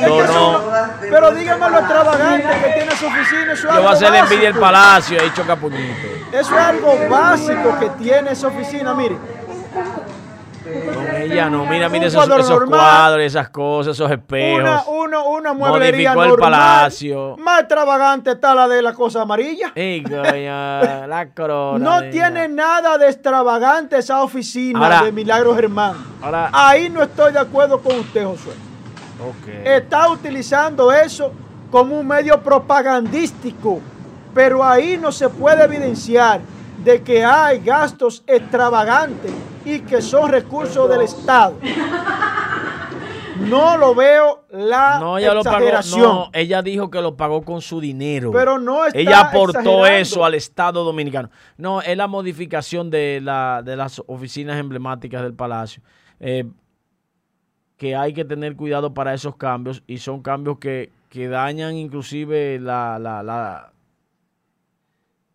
No. Donó. no- pero dígame lo extravagante que tiene esa oficina. Eso es Yo voy a hacerle envidia básico. palacio y ahí choca puñito. Eso es algo básico que tiene esa oficina. Mire, Con ella no, mira, mira esos, cuadro esos cuadros, esas cosas, esos espejos. una, una, una mueblería Modificó el palacio. Más extravagante está la de la cosa amarilla. Ey, la corona. No tiene nada de extravagante esa oficina Ahora- de Milagros Germán. Ahora, Ahí no estoy de acuerdo con usted, Josué. Está utilizando eso como un medio propagandístico, pero ahí no se puede evidenciar de que hay gastos extravagantes y que son recursos del Estado. No lo veo la No, ella lo pagó. exageración. No, ella dijo que lo pagó con su dinero. Pero no está Ella aportó exagerando. eso al Estado Dominicano. No, es la modificación de, la, de las oficinas emblemáticas del Palacio. Eh, que hay que tener cuidado para esos cambios y son cambios que, que dañan inclusive la, la, la-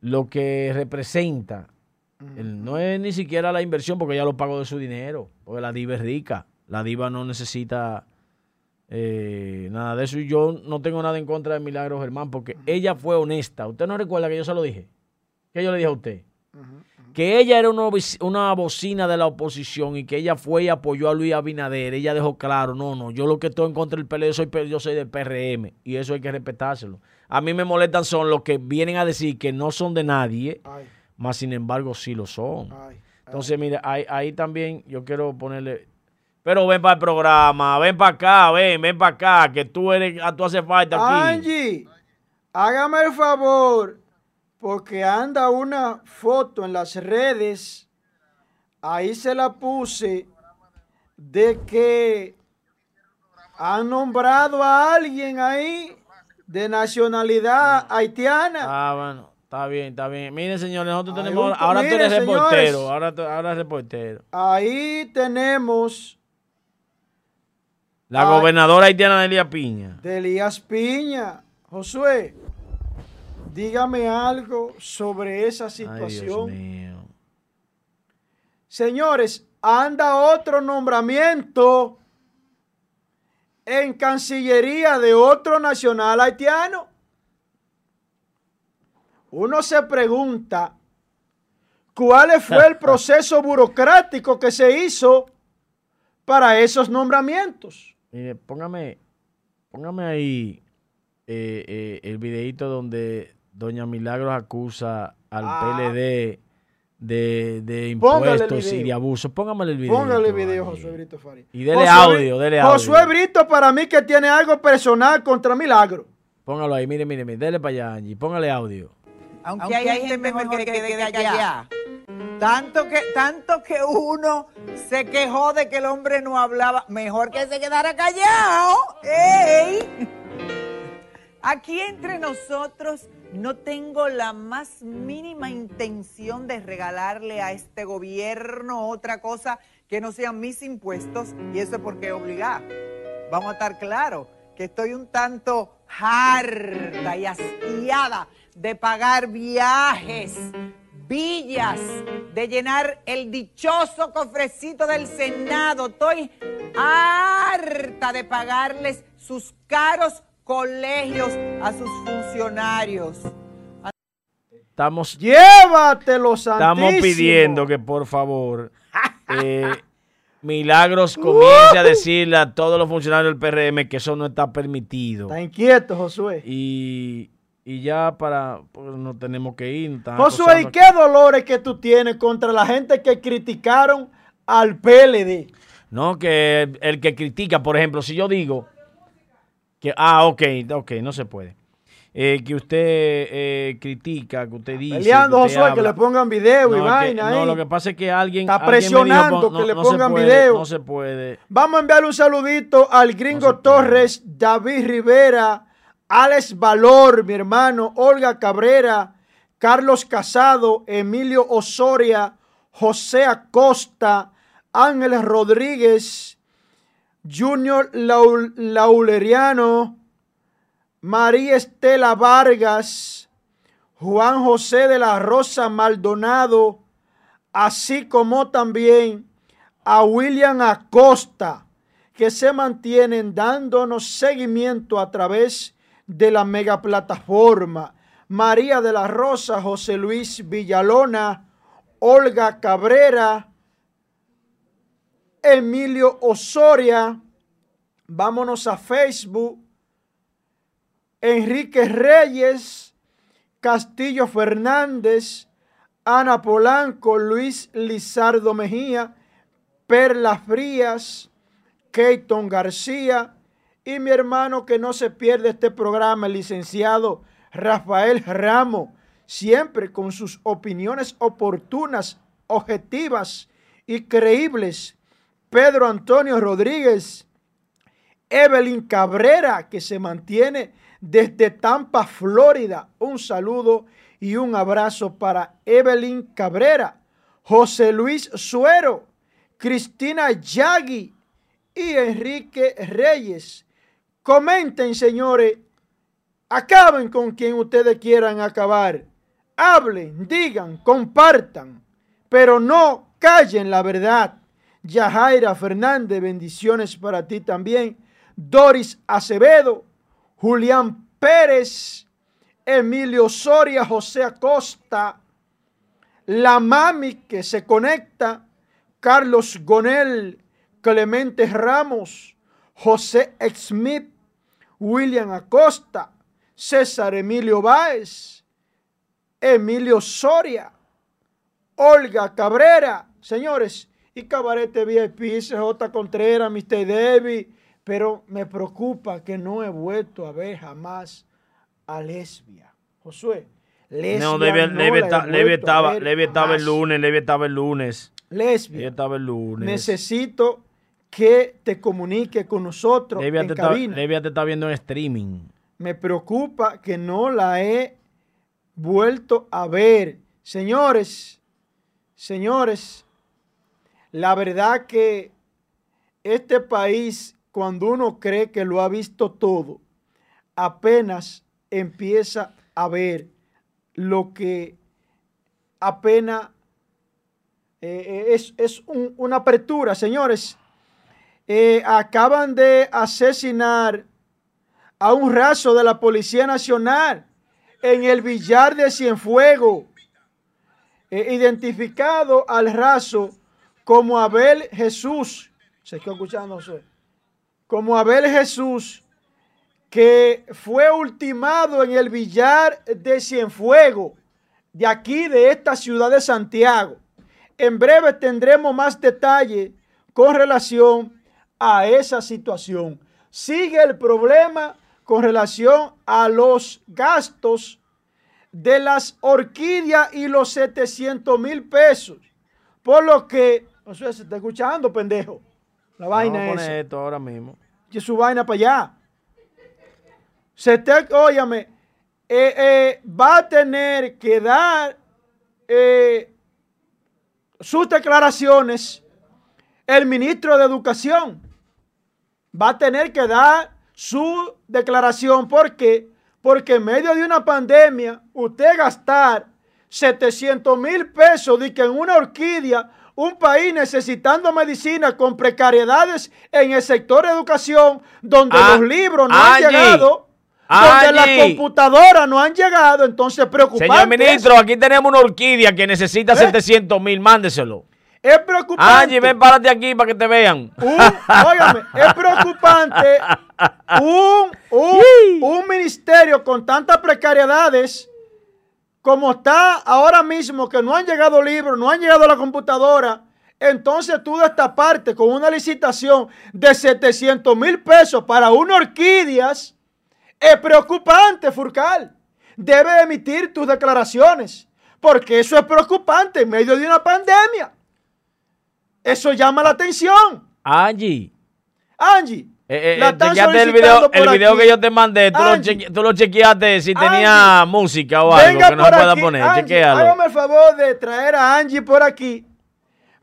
lo que representa. El- no es ni siquiera la inversión porque ella lo pagó de su dinero, porque la diva es rica. La diva no necesita eh, nada de eso. Y yo no tengo nada en contra de Milagro Germán porque ella fue honesta. ¿Usted no recuerda que yo se lo dije? ¿Qué yo le dije a usted? Que ella era una, una bocina de la oposición y que ella fue y apoyó a Luis Abinader. Ella dejó claro, no, no, yo lo que estoy en contra del PLD, soy, yo soy del PRM y eso hay que respetárselo. A mí me molestan son los que vienen a decir que no son de nadie, más sin embargo sí lo son. Entonces, mire, ahí, ahí también yo quiero ponerle... Pero ven para el programa, ven para acá, ven, ven para acá, que tú eres, a tú haces falta aquí. Angie, hágame el favor, porque anda una foto en las redes, ahí se la puse, de que han nombrado a alguien ahí de nacionalidad haitiana. Ah, bueno, está bien, está bien. Miren, señores, nosotros tenemos. ahora tú eres reportero. Ahora, ahora eres reportero. Ahí tenemos La gobernadora haitiana de Elías Piña. de Elías Piña. Josué, dígame algo sobre esa Ay, Dios situación. mío. Señores, anda otro nombramiento en Cancillería de otro nacional haitiano. Uno se pregunta, ¿cuál fue el proceso burocrático que se hizo para esos nombramientos? Mire, póngame, póngame ahí eh, eh, el videito donde Doña Milagros acusa al Ah. PLD de, de el impuestos y de abuso. Póngame el video. Póngale video, Josué Brito Faría. Y dele Josué audio, dele audio. Josué Brito para mí que tiene algo personal contra Milagro. Póngalo ahí, mire, mire, mire. Dele para allá, Angie. Póngale audio. Aunque, hay, gente mejor que quede callada. Tanto que, tanto que uno se quejó de que el hombre no hablaba. Mejor que se quedara callado. ¡Ey! Aquí entre nosotros no tengo la más mínima intención de regalarle a este gobierno otra cosa que no sean mis impuestos y eso es porque obligar. Vamos a estar claros que estoy un tanto harta y hastiada de pagar viajes, villas, de llenar el dichoso cofrecito del Senado. Estoy harta de pagarles sus caros colegios a sus funcionarios. Estamos, Llévatelo, santísimo. estamos pidiendo que por favor eh, Milagros comience a decirle a todos los funcionarios del PRM que eso no está permitido. Está inquieto, Josué. Y, y ya para, pues no tenemos que ir. Josué, ¿y qué dolores que tú tienes contra la gente que criticaron al PLD? No, que el, el que critica, por ejemplo, si yo digo que, ah, ok, ok, no se puede. Eh, que usted eh, critica, que usted dice. Peleando, que usted Josué, que le pongan video y No, que- vaina No, lo que pasa es que alguien. Está alguien me dijo, presionando que le pongan puede, video. No se puede. Vamos a enviarle un saludito al gringo Torres, David Rivera, Alex Valor, mi hermano, Olga Cabrera, Carlos Casado, Emilio Osoria, José Acosta, Ángeles Rodríguez, Junior Laul- Lauleriano, María Estela Vargas, Juan José de la Rosa Maldonado, así como también a William Acosta, que se mantienen dándonos seguimiento a través de la mega plataforma. María de la Rosa, José Luis Villalona, Olga Cabrera, Emilio Osoria. Vámonos a Facebook. Enrique Reyes, Castillo Fernández, Ana Polanco, Luis Lizardo Mejía, Perla Frías, Keiton García. Y mi hermano que no se pierde este programa, el licenciado Rafael Ramo, siempre con sus opiniones oportunas, objetivas y creíbles. Pedro Antonio Rodríguez, Evelyn Cabrera, que se mantiene desde Tampa, Florida. Un saludo y un abrazo para Evelyn Cabrera, José Luis Suero, Cristina Yagui y Enrique Reyes. Comenten, señores. Acaben con quien ustedes quieran acabar. Hablen, digan, compartan, pero no callen la verdad. Yajaira Fernández, bendiciones para ti también. Doris Acevedo, Julián Pérez, Emilio Soria, José Acosta, la mami que se conecta, Carlos Gonel, Clemente Ramos, José Smith, William Acosta, César Emilio Báez, Emilio Soria, Olga Cabrera, señores, y Cabarete VIP, CJ Contreras, Mr. Debbie, pero me preocupa que no he vuelto a ver jamás a Lesbia. Josué, Lesbia No, Levi, no Levi Levi estaba, Levi estaba el lunes, Levi estaba el lunes. Lesbia. Estaba el lunes. Necesito que te comunique con nosotros Levi en te, está, cabina. Te está viendo en streaming. Me preocupa que no la he vuelto a ver. Señores, señores, la verdad que este país, cuando uno cree que lo ha visto todo, apenas empieza a ver lo que apenas eh, eh, es, es un- una apertura, señores. Eh, acaban de asesinar a un raso de la Policía Nacional en el billar de Cienfuegos, eh, identificado al raso como Abel Jesús. Se está escuchando? Como Abel Jesús, que fue ultimado en el billar de Cienfuegos, de aquí, de esta ciudad de Santiago. En breve tendremos más detalles con relación a esa situación. Sigue el problema con relación a los gastos de las orquídeas y los 700 mil pesos. Por lo que, no sé, se está escuchando, pendejo. La vaina Vamos a es. poner esto ahora mismo. Que su vaina para allá. Se te, óyame, eh, eh, va a tener que dar eh, sus declaraciones el ministro de Educación. Va a tener que dar su declaración. ¿Por qué? Porque en medio de una pandemia, usted gastar 700 mil pesos de que en una orquídea, un país necesitando medicina con precariedades en el sector de educación, donde Ah, los libros no han llegado, donde las computadoras no han llegado, entonces preocupante. Señor ministro, aquí tenemos una orquídea que necesita 700 mil, mándeselo. Es preocupante. Angie, ven, párate aquí para que te vean. un, óigame, es preocupante un, un, un ministerio con tantas precariedades como está ahora mismo, que no han llegado libros, no han llegado la computadora. Entonces tú de esta parte con una licitación de 700 mil pesos para una orquídeas, es preocupante, Furcal. Debe emitir tus declaraciones, porque eso es preocupante en medio de una pandemia. Eso llama la atención. Angie. Angie. Eh, eh, la eh, están chequeate el video, el video aquí. que yo te mandé, tú lo, cheque- tú lo chequeaste si tenía música o algo Venga que no por se pueda poner, Angie, chequéalo. Hágame el favor de traer a Angie por aquí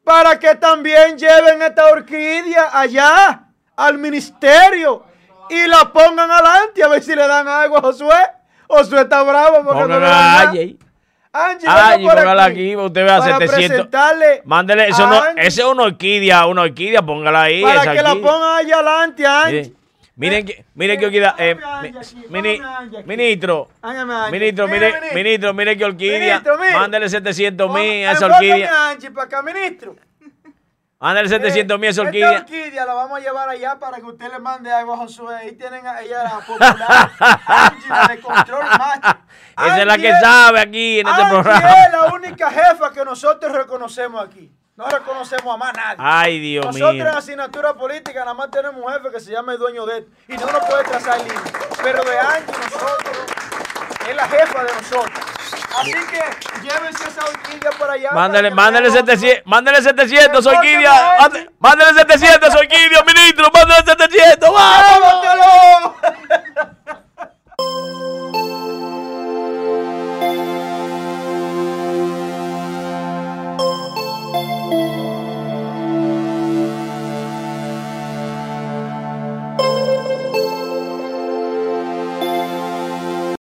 para que también lleven esta orquídea allá al ministerio y la pongan adelante a ver si le dan algo a Josué. Josué está bravo porque no le a dan. Angie. Angie, venga Angie, por aquí aquí, usted vea para 700. presentarle Mándele, eso no, esa es una orquídea, una orquídea, póngala ahí. para esa que la aquí. pongan allá adelante, Angie. Miren, miren que, miren que orquídea, eh, mi- mini- ministro, ministro, Mire, ministro. mire que orquídea, mándele 700 mil a esa orquídea, Angie para acá, ministro. Mándele 700 mil a esa Esta orquídea. orquídea la vamos a llevar allá para que usted le mande algo a Josué. Ahí tienen a ella la popular Angie, la de control macho. Esa es la que sabe aquí en este programa. es la única jefa que nosotros reconocemos aquí. No reconocemos a más nadie. Ay, Dios Nosotros mío. en asignatura política nada más tenemos un jefe que se llama el dueño de esto. Y no nos puede trazar línea. Pero de Angie nosotros es la jefa de nosotros. Así que llévense esa orquídea por allá. Mándele veamos 700, mándele 700, Enfóqueme, orquídea. Mándele 700, orquídea, ministro, mándele 700, vamos. Llévatela